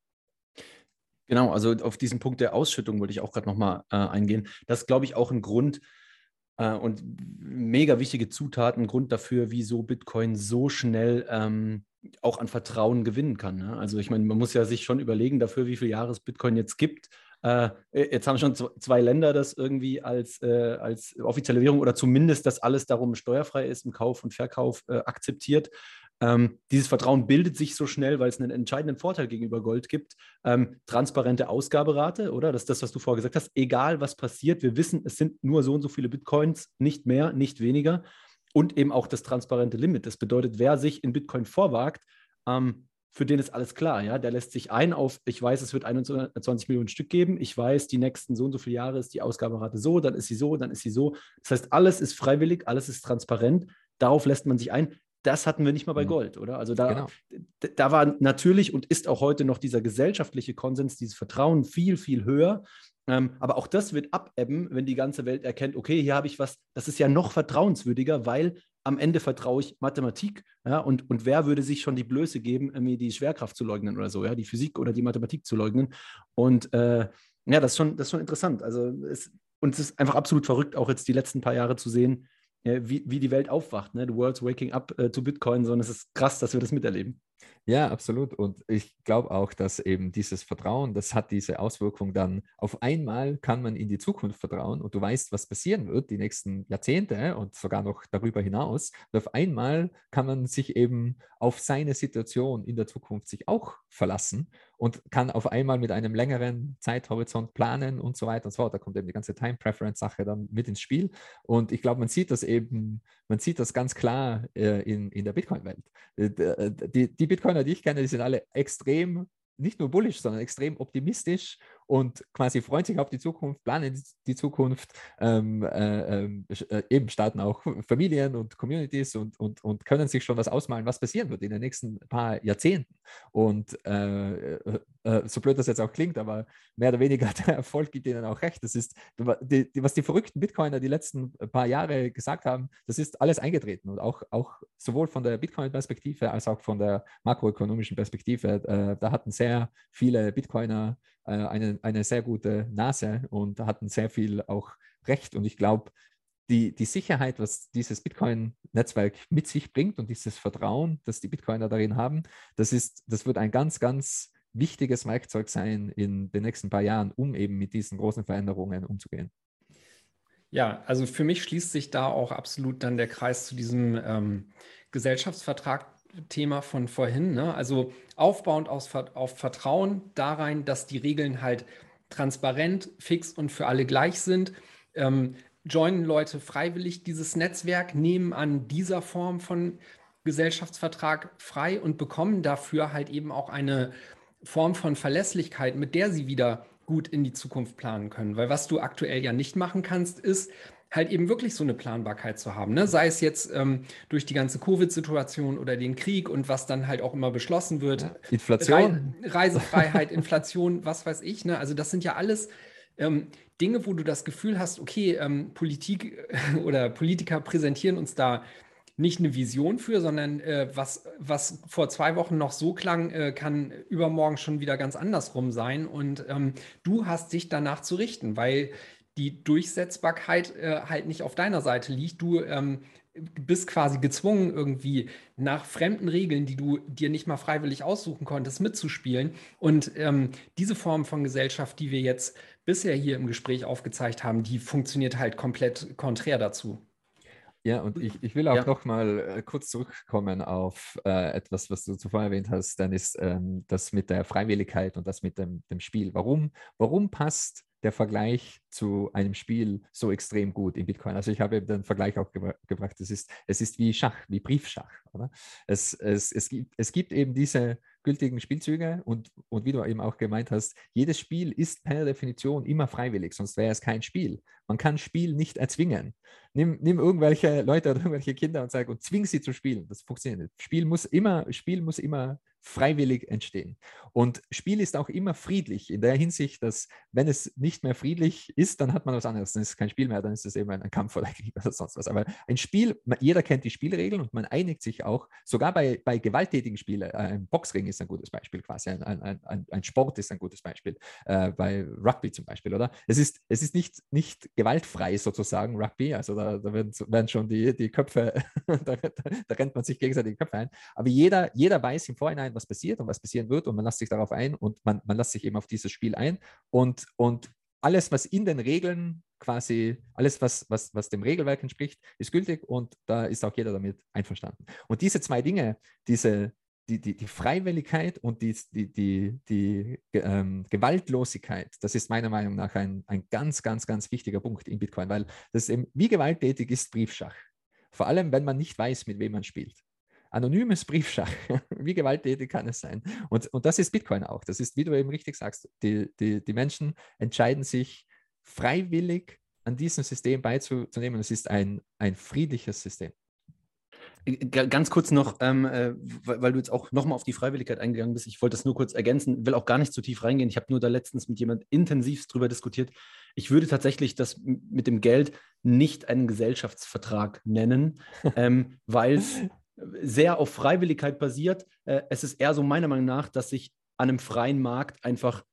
Genau, also auf diesen Punkt der Ausschüttung wollte ich auch gerade nochmal äh, eingehen. Das glaube ich, auch ein Grund, äh, und mega wichtige Zutaten, Grund dafür, wieso Bitcoin so schnell ähm, auch an Vertrauen gewinnen kann. Ne? Also ich meine, man muss ja sich schon überlegen dafür, wie viele Jahre es Bitcoin jetzt gibt. Äh, jetzt haben schon zwei Länder das irgendwie als, äh, als offizielle Währung oder zumindest, dass alles darum steuerfrei ist im Kauf und Verkauf äh, akzeptiert. Ähm, dieses Vertrauen bildet sich so schnell, weil es einen entscheidenden Vorteil gegenüber Gold gibt. Ähm, transparente Ausgaberate, oder? Das ist das, was du vorher gesagt hast. Egal, was passiert, wir wissen, es sind nur so und so viele Bitcoins, nicht mehr, nicht weniger. Und eben auch das transparente Limit. Das bedeutet, wer sich in Bitcoin vorwagt, ähm, für den ist alles klar. Ja? Der lässt sich ein auf, ich weiß, es wird 21 Millionen Stück geben. Ich weiß, die nächsten so und so viele Jahre ist die Ausgaberate so, dann ist sie so, dann ist sie so. Das heißt, alles ist freiwillig, alles ist transparent. Darauf lässt man sich ein das hatten wir nicht mal bei mhm. Gold, oder? Also da, genau. da war natürlich und ist auch heute noch dieser gesellschaftliche Konsens, dieses Vertrauen viel, viel höher. Ähm, aber auch das wird abebben, wenn die ganze Welt erkennt, okay, hier habe ich was, das ist ja noch vertrauenswürdiger, weil am Ende vertraue ich Mathematik. Ja, und, und wer würde sich schon die Blöße geben, mir die Schwerkraft zu leugnen oder so, ja, die Physik oder die Mathematik zu leugnen? Und äh, ja, das ist, schon, das ist schon interessant. Also es, und es ist einfach absolut verrückt, auch jetzt die letzten paar Jahre zu sehen, wie, wie die Welt aufwacht. Ne? The world's waking up äh, to Bitcoin, sondern es ist krass, dass wir das miterleben. Ja, absolut. Und ich glaube auch, dass eben dieses Vertrauen, das hat diese Auswirkung dann, auf einmal kann man in die Zukunft vertrauen und du weißt, was passieren wird die nächsten Jahrzehnte und sogar noch darüber hinaus. Und auf einmal kann man sich eben auf seine Situation in der Zukunft sich auch verlassen und kann auf einmal mit einem längeren Zeithorizont planen und so weiter und so fort. Da kommt eben die ganze Time Preference Sache dann mit ins Spiel. Und ich glaube, man sieht das eben, man sieht das ganz klar äh, in, in der Bitcoin-Welt. Äh, äh, die, die Bitcoiner, die ich kenne, die sind alle extrem nicht nur bullish, sondern extrem optimistisch und quasi freuen sich auf die Zukunft, planen die Zukunft, ähm, äh, ähm, äh, eben starten auch Familien und Communities und, und, und können sich schon was ausmalen, was passieren wird in den nächsten paar Jahrzehnten. Und äh, äh, äh so blöd das jetzt auch klingt, aber mehr oder weniger der Erfolg gibt ihnen auch recht. Das ist, die, die, was die verrückten Bitcoiner die letzten paar Jahre gesagt haben, das ist alles eingetreten und auch, auch sowohl von der Bitcoin-Perspektive als auch von der makroökonomischen Perspektive. Äh, da hatten sehr viele Bitcoiner eine, eine sehr gute Nase und hatten sehr viel auch Recht. Und ich glaube, die, die Sicherheit, was dieses Bitcoin-Netzwerk mit sich bringt und dieses Vertrauen, das die Bitcoiner darin haben, das, ist, das wird ein ganz, ganz wichtiges Werkzeug sein in den nächsten paar Jahren, um eben mit diesen großen Veränderungen umzugehen. Ja, also für mich schließt sich da auch absolut dann der Kreis zu diesem ähm, Gesellschaftsvertrag-Thema von vorhin. Ne? Also aufbauend aus, auf Vertrauen da rein, dass die Regeln halt transparent, fix und für alle gleich sind. Ähm, joinen Leute freiwillig dieses Netzwerk, nehmen an dieser Form von Gesellschaftsvertrag frei und bekommen dafür halt eben auch eine Form von Verlässlichkeit, mit der sie wieder gut in die Zukunft planen können. Weil was du aktuell ja nicht machen kannst, ist halt eben wirklich so eine Planbarkeit zu haben. Ne? Sei es jetzt ähm, durch die ganze Covid-Situation oder den Krieg und was dann halt auch immer beschlossen wird. Ja, Inflation. Re Reisefreiheit, Inflation, was weiß ich. Ne? Also das sind ja alles ähm, Dinge, wo du das Gefühl hast, okay, ähm, Politik oder Politiker präsentieren uns da nicht eine Vision für, sondern äh, was, was vor zwei Wochen noch so klang, äh, kann übermorgen schon wieder ganz andersrum sein. Und ähm, du hast dich danach zu richten, weil die Durchsetzbarkeit äh, halt nicht auf deiner Seite liegt. Du ähm, bist quasi gezwungen, irgendwie nach fremden Regeln, die du dir nicht mal freiwillig aussuchen konntest, mitzuspielen. Und ähm, diese Form von Gesellschaft, die wir jetzt bisher hier im Gespräch aufgezeigt haben, die funktioniert halt komplett konträr dazu. Ja, und ich, ich will auch ja. noch mal äh, kurz zurückkommen auf äh, etwas, was du zuvor erwähnt hast, dann ist ähm, das mit der Freiwilligkeit und das mit dem, dem Spiel. Warum, warum passt der Vergleich zu einem Spiel so extrem gut in Bitcoin. Also ich habe den Vergleich auch ge gebracht, es ist, es ist wie Schach, wie Briefschach. Oder? Es, es, es, gibt, es gibt eben diese gültigen Spielzüge und, und wie du eben auch gemeint hast, jedes Spiel ist per Definition immer freiwillig, sonst wäre es kein Spiel. Man kann Spiel nicht erzwingen. Nimm, nimm irgendwelche Leute oder irgendwelche Kinder und sag und zwing sie zu spielen. Das funktioniert nicht. Spiel muss immer, Spiel muss immer freiwillig entstehen. Und Spiel ist auch immer friedlich in der Hinsicht, dass wenn es nicht mehr friedlich ist, dann hat man was anderes. Dann ist es kein Spiel mehr, dann ist es eben ein, Kampf oder Krieg oder sonst was. Aber ein Spiel, jeder kennt die Spielregeln und man einigt sich auch, sogar bei, bei gewalttätigen Spielen. Äh, ein Boxring ist ein gutes Beispiel quasi, ein, ein, ein, ein Sport ist ein gutes Beispiel, äh, bei Rugby zum Beispiel, oder? Es ist, es ist nicht, nicht gewaltfrei sozusagen, Rugby, also da, da werden, werden schon die, die Köpfe, da, da, da rennt man sich gegenseitig die Köpfe ein. Aber jeder, jeder weiß im Vorhinein, was passiert und was passieren wird und man lässt sich darauf ein und man, man lässt sich eben auf dieses Spiel ein und, und alles, was in den Regeln quasi, alles, was, was, was dem Regelwerk entspricht, ist gültig und da ist auch jeder damit einverstanden. Und diese zwei Dinge, diese, die, die, die Freiwilligkeit und die, die, die, die ähm, Gewaltlosigkeit, das ist meiner Meinung nach ein, ein ganz, ganz, ganz wichtiger Punkt in Bitcoin, weil das eben, wie gewalttätig ist Briefschach? Vor allem, wenn man nicht weiß, mit wem man spielt anonymes Briefschach. wie gewalttätig kann es sein? Und, und das ist Bitcoin auch. Das ist, wie du eben richtig sagst, die, die, die Menschen entscheiden sich freiwillig an diesem System beizunehmen. Es ist ein, ein friedliches System. Ganz kurz noch, ähm, äh, weil du jetzt auch nochmal auf die Freiwilligkeit eingegangen bist. Ich wollte das nur kurz ergänzen, will auch gar nicht zu tief reingehen. Ich habe nur da letztens mit jemand intensiv drüber diskutiert. Ich würde tatsächlich das mit dem Geld nicht einen Gesellschaftsvertrag nennen, ähm, weil es sehr auf Freiwilligkeit basiert. Äh, es ist eher so meiner Meinung nach, dass sich an einem freien Markt einfach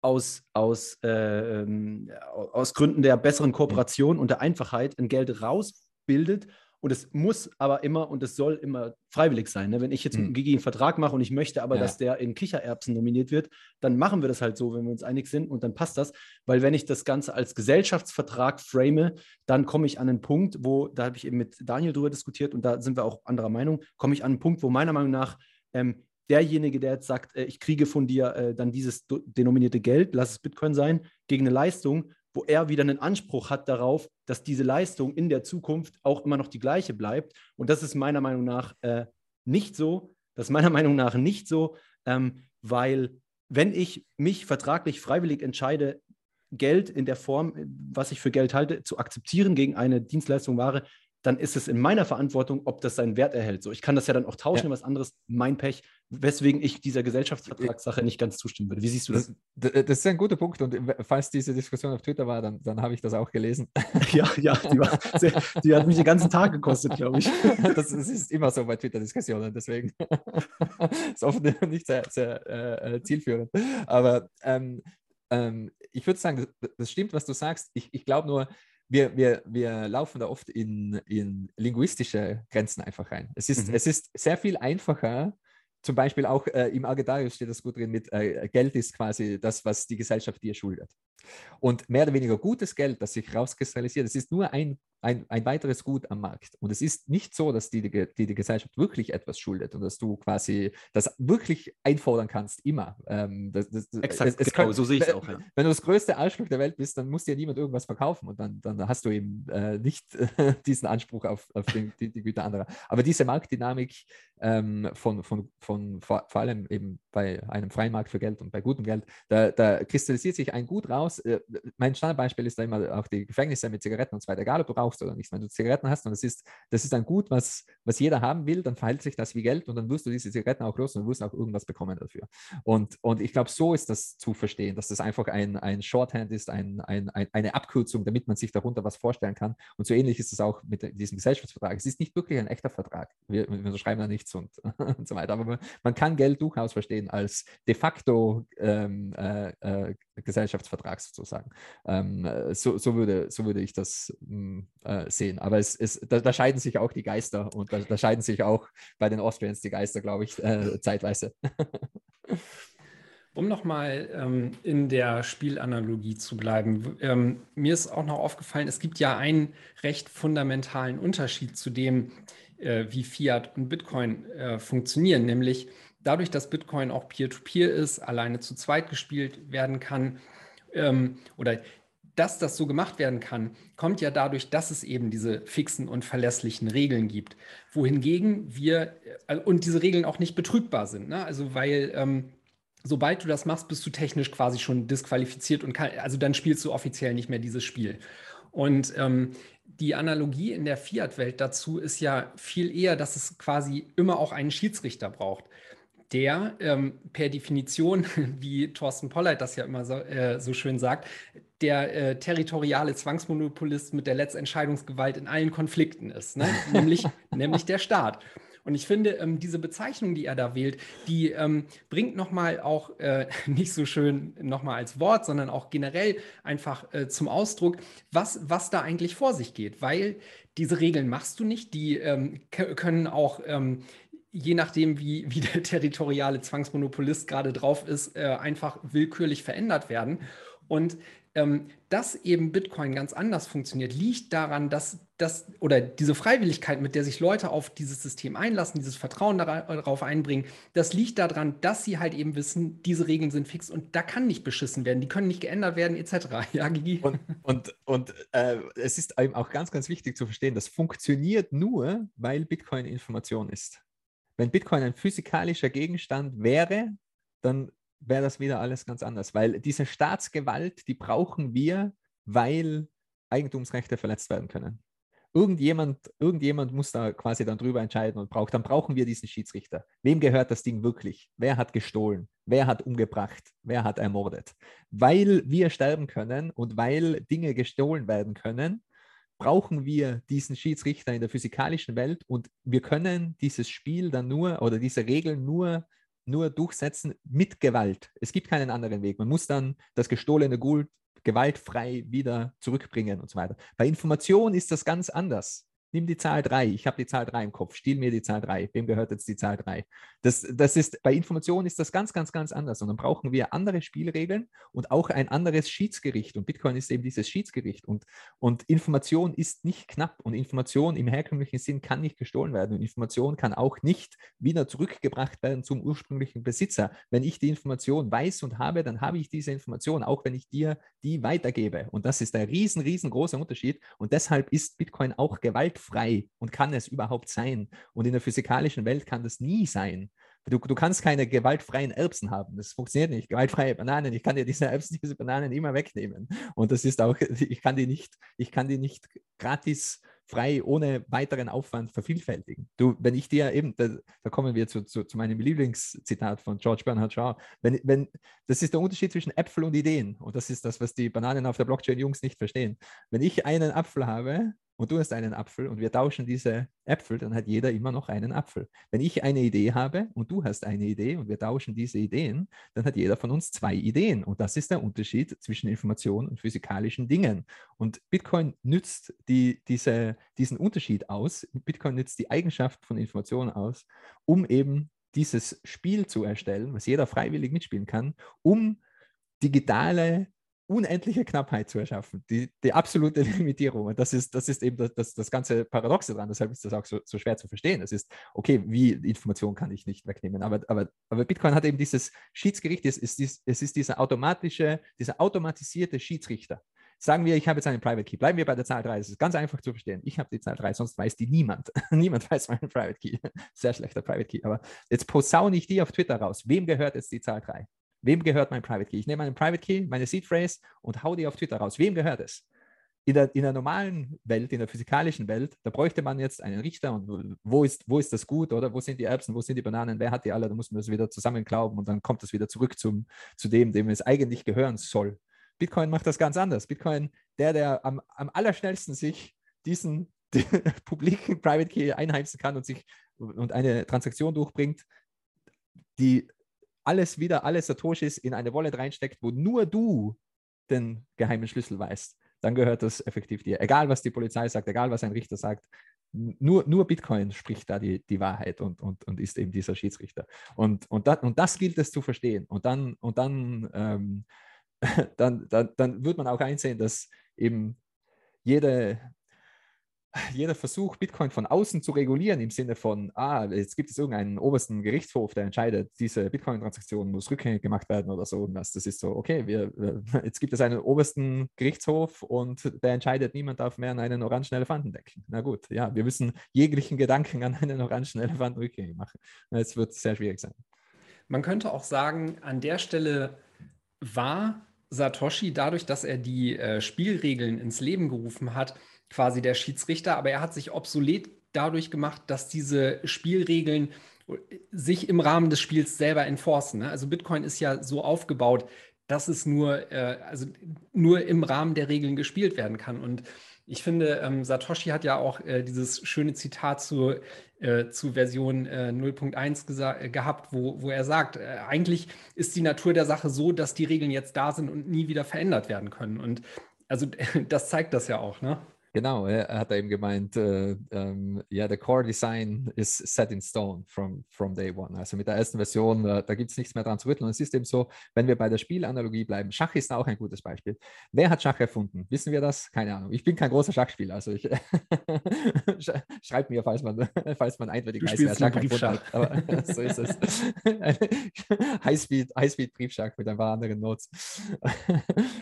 aus, aus, äh, ähm, aus Gründen der besseren Kooperation und der Einfachheit ein Geld rausbildet und es muss aber immer und es soll immer freiwillig sein. Ne? Wenn ich jetzt mit hm. Gigi einen Vertrag mache und ich möchte aber, ja. dass der in Kichererbsen nominiert wird, dann machen wir das halt so, wenn wir uns einig sind und dann passt das. Weil wenn ich das Ganze als Gesellschaftsvertrag frame, dann komme ich an einen Punkt, wo, da habe ich eben mit Daniel drüber diskutiert und da sind wir auch anderer Meinung, komme ich an einen Punkt, wo meiner Meinung nach ähm, derjenige, der jetzt sagt, äh, ich kriege von dir äh, dann dieses denominierte Geld, lass es Bitcoin sein, gegen eine Leistung, wo er wieder einen Anspruch hat darauf, dass diese Leistung in der Zukunft auch immer noch die gleiche bleibt. Und das ist meiner Meinung nach äh, nicht so. Das ist meiner Meinung nach nicht so, ähm, weil wenn ich mich vertraglich freiwillig entscheide, Geld in der Form, was ich für Geld halte, zu akzeptieren gegen eine Dienstleistung, Ware, dann ist es in meiner Verantwortung, ob das seinen Wert erhält. So, ich kann das ja dann auch tauschen, ja. was anderes, mein Pech, weswegen ich dieser Gesellschaftsvertragssache nicht ganz zustimmen würde. Wie siehst du das? Das, das ist ein guter Punkt und falls diese Diskussion auf Twitter war, dann, dann habe ich das auch gelesen. ja, ja, die, sehr, die, hat mich den ganzen Tag gekostet, glaube ich. Das, das, ist immer so bei Twitter-Diskussionen, deswegen ist oft nicht sehr, sehr äh, zielführend. Aber ähm, ähm, ich würde sagen, das, das, stimmt, was du sagst. Ich, ich glaube nur, wir, wir, wir laufen da oft in, in linguistische Grenzen einfach rein. Es ist, mhm. es ist sehr viel einfacher, zum Beispiel auch äh, im Argetarius steht das gut drin mit äh, Geld ist quasi das, was die Gesellschaft dir schuldet. Und mehr oder weniger gutes Geld, das sich rauskristallisiert, das ist nur ein ein, ein weiteres Gut am Markt. Und es ist nicht so, dass die, die, die Gesellschaft wirklich etwas schuldet und dass du quasi das wirklich einfordern kannst, immer. Ähm, das, das, Exakt, es, es genau, kann, so sehe ich es auch. Ja. Wenn du das größte Arschloch der Welt bist, dann muss dir niemand irgendwas verkaufen und dann, dann hast du eben äh, nicht äh, diesen Anspruch auf, auf den, die, die, Güter anderer. Aber diese Marktdynamik ähm, von, von, von vor, vor, allem eben bei einem freien Markt für Geld und bei gutem Geld, da, da kristallisiert sich ein Gut raus. Äh, mein Standardbeispiel ist da immer auch die Gefängnisse mit Zigaretten und so weiter, egal ob du rauchst oder nicht. Wenn du Zigaretten hast und das ist, das ist ein Gut, was, was jeder haben will, dann verhält sich das wie Geld und dann wirst du diese Zigaretten auch los und wirst auch irgendwas bekommen dafür. Und, und ich glaube, so ist das zu verstehen, dass das einfach ein, ein Shorthand ist, ein, ein, ein, eine Abkürzung, damit man sich darunter was vorstellen kann. Und so ähnlich ist es auch mit diesem Gesellschaftsvertrag. Es ist nicht wirklich ein echter Vertrag. Wir, wir unterschreiben da nichts und, und so weiter. Aber man, man, kann Geld durchaus verstehen als de facto ähm, äh, äh, Gesellschaftsvertrag sozusagen. Ähm, so, so, würde, so würde ich das mm, äh, sehen. Aber es, es, da, da, scheiden sich auch die Geister und da, da, scheiden sich auch bei den Austrians die Geister, glaube ich, äh, zeitweise. Um nochmal ähm, in der Spielanalogie zu bleiben, ähm, mir ist auch noch aufgefallen, es gibt ja einen recht fundamentalen Unterschied zu dem, äh, wie Fiat und Bitcoin äh, funktionieren, nämlich dadurch, dass Bitcoin auch Peer-to-Peer -Peer ist, alleine zu zweit gespielt werden kann ähm, oder dass das so gemacht werden kann, kommt ja dadurch, dass es eben diese fixen und verlässlichen Regeln gibt. Wohingegen wir, äh, und diese Regeln auch nicht betrügbar sind. Ne? Also weil ähm, sobald du das machst, bist du technisch quasi schon disqualifiziert und kann, also dann spielst du offiziell nicht mehr dieses Spiel. Und ähm, die Analogie in der Fiat-Welt dazu ist ja viel eher, dass es quasi immer auch einen Schiedsrichter braucht der ähm, per Definition, wie Thorsten Polleit das ja immer so, äh, so schön sagt, der äh, territoriale Zwangsmonopolist mit der Letztentscheidungsgewalt in allen Konflikten ist, ne? nämlich, nämlich der Staat. Und ich finde, ähm, diese Bezeichnung, die er da wählt, die ähm, bringt nochmal auch äh, nicht so schön nochmal als Wort, sondern auch generell einfach äh, zum Ausdruck, was, was da eigentlich vor sich geht. Weil diese Regeln machst du nicht, die ähm, können auch ähm, je nachdem, wie, wie der territoriale Zwangsmonopolist gerade drauf ist, äh, einfach willkürlich verändert werden. Und ähm, dass eben Bitcoin ganz anders funktioniert, liegt daran, dass das oder diese Freiwilligkeit, mit der sich Leute auf dieses System einlassen, dieses Vertrauen darauf einbringen, das liegt daran, dass sie halt eben wissen, diese Regeln sind fix und da kann nicht beschissen werden, die können nicht geändert werden, etc. Ja, Gigi. Und, und, und äh, es ist eben auch ganz, ganz wichtig zu verstehen, das funktioniert nur, weil Bitcoin Information ist. Wenn Bitcoin ein physikalischer Gegenstand wäre, dann wäre das wieder alles ganz anders, weil diese Staatsgewalt, die brauchen wir, weil Eigentumsrechte verletzt werden können. Irgendjemand, irgendjemand muss da quasi dann drüber entscheiden und braucht, dann brauchen wir diesen Schiedsrichter. Wem gehört das Ding wirklich? Wer hat gestohlen? Wer hat umgebracht? Wer hat ermordet? Weil wir sterben können und weil Dinge gestohlen werden können, brauchen wir diesen Schiedsrichter in der physikalischen Welt und wir können dieses Spiel dann nur oder diese Regeln nur nur durchsetzen mit Gewalt. Es gibt keinen anderen Weg. Man muss dann das gestohlene Gut gewaltfrei wieder zurückbringen und so weiter. Bei Information ist das ganz anders nimm die Zahl 3. Ich habe die Zahl 3 im Kopf. Stiehl mir die Zahl 3. Wem gehört jetzt die Zahl 3? Das, das ist, bei Informationen ist das ganz, ganz, ganz anders. Und dann brauchen wir andere Spielregeln und auch ein anderes Schiedsgericht. Und Bitcoin ist eben dieses Schiedsgericht. Und, und Information ist nicht knapp. Und Information im herkömmlichen Sinn kann nicht gestohlen werden. Und Information kann auch nicht wieder zurückgebracht werden zum ursprünglichen Besitzer. Wenn ich die Information weiß und habe, dann habe ich diese Information, auch wenn ich dir die weitergebe. Und das ist ein riesen, riesengroßer Unterschied. Und deshalb ist Bitcoin auch Gewalt gewaltfrei und kann es überhaupt sein? Und in der physikalischen Welt kann das nie sein. Du, du kannst keine gewaltfreien Erbsen haben. Das funktioniert nicht. Gewaltfreie Bananen, ich kann dir diese Erbsen, diese Bananen immer wegnehmen. Und das ist auch, ich kann die nicht, ich kann die nicht gratis frei ohne weiteren Aufwand vervielfältigen. Du, wenn ich dir eben, da, da kommen wir zu, zu, zu, meinem Lieblingszitat von George Bernhard Shaw, wenn, wenn, das ist der Unterschied zwischen Äpfel und Ideen und das ist das, was die Bananen auf der Blockchain-Jungs nicht verstehen. Wenn ich einen Apfel habe und du hast einen Apfel und wir tauschen diese Äpfel, dann hat jeder immer noch einen Apfel. Wenn ich eine Idee habe und du hast eine Idee und wir tauschen diese Ideen, dann hat jeder von uns zwei Ideen. Und das ist der Unterschied zwischen Information und physikalischen Dingen. Und Bitcoin nützt die, diese, diesen Unterschied aus. Bitcoin nützt die Eigenschaft von Information aus, um eben dieses Spiel zu erstellen, was jeder freiwillig mitspielen kann, um digitale unendliche Knappheit zu erschaffen, die, die absolute Limitierung. Und das ist, das ist eben das, das, das ganze Paradoxe dran, deshalb ist das auch so, so schwer zu verstehen. Es ist, okay, wie Information kann ich nicht wegnehmen, aber, aber, aber Bitcoin hat eben dieses Schiedsgericht, es ist, es ist dieser automatische, dieser automatisierte Schiedsrichter. Sagen wir, ich habe jetzt einen Private Key. Bleiben wir bei der Zahl 3. Das ist ganz einfach zu verstehen. Ich habe die Zahl 3, sonst weiß die niemand. niemand weiß meinen Private Key. Sehr schlechter Private Key. Aber jetzt posaune ich die auf Twitter raus. Wem gehört jetzt die Zahl 3? Wem gehört mein Private Key? Ich nehme meinen Private Key, meine Seed Phrase und hau die auf Twitter raus. Wem gehört es? In der, in der normalen Welt, in der physikalischen Welt, da bräuchte man jetzt einen Richter und wo ist, wo ist das gut oder wo sind die Erbsen, wo sind die Bananen, wer hat die alle, da muss man das wieder zusammenklauben und dann kommt das wieder zurück zum, zu dem, dem es eigentlich gehören soll. Bitcoin macht das ganz anders. Bitcoin, der, der am, am allerschnellsten sich diesen publiken Private Key einheimsen kann und sich und eine Transaktion durchbringt, die alles wieder, alle Satoshis in eine Wallet reinsteckt, wo nur du den geheimen Schlüssel weißt, dann gehört das effektiv dir. Egal, was die Polizei sagt, egal, was ein Richter sagt, nur, nur Bitcoin spricht da die, die Wahrheit und, und, und ist eben dieser Schiedsrichter. Und, und, das, und das gilt es zu verstehen. Und dann, und dann, ähm, dann, dann, dann wird man auch einsehen, dass eben jede, jeder Versuch, Bitcoin von außen zu regulieren, im Sinne von, ah, jetzt gibt es irgendeinen obersten Gerichtshof, der entscheidet, diese Bitcoin-Transaktion muss rückgängig gemacht werden oder so irgendwas. Das ist so, okay, wir, jetzt gibt es einen obersten Gerichtshof und der entscheidet, niemand darf mehr an einen orangen Elefanten denken. Na gut, ja, wir müssen jeglichen Gedanken an einen orangen Elefanten rückgängig machen. Es wird sehr schwierig sein. Man könnte auch sagen, an der Stelle war Satoshi dadurch, dass er die äh, Spielregeln ins Leben gerufen hat, quasi der Schiedsrichter, aber er hat sich obsolet dadurch gemacht, dass diese Spielregeln äh, sich im Rahmen des Spiels selber enforcen. Ne? Also Bitcoin ist ja so aufgebaut, dass es nur, äh, also nur im Rahmen der Regeln gespielt werden kann. Und ich finde, ähm, Satoshi hat ja auch äh, dieses schöne Zitat zu, äh, zu Version äh, 0.1 äh, gehabt, wo, wo er sagt, äh, eigentlich ist die Natur der Sache so, dass die Regeln jetzt da sind und nie wieder verändert werden können. Und also das zeigt das ja auch, ne? Genau, er hat eben gemeint, äh, ähm, ja, the core design is set in stone from, from day one. Also mit der ersten Version, äh, da gibt es nichts mehr dran zu rütteln. Und es ist eben so, wenn wir bei der Spielanalogie bleiben, Schach ist auch ein gutes Beispiel. Wer hat Schach erfunden? Wissen wir das? Keine Ahnung. Ich bin kein großer Schachspieler, also ich schreibt mir, falls man, falls man eindeutig weiß, wer Schach erfunden hat. Aber so ist es. Highspeed, Highspeed Briefschach mit ein paar anderen Notes.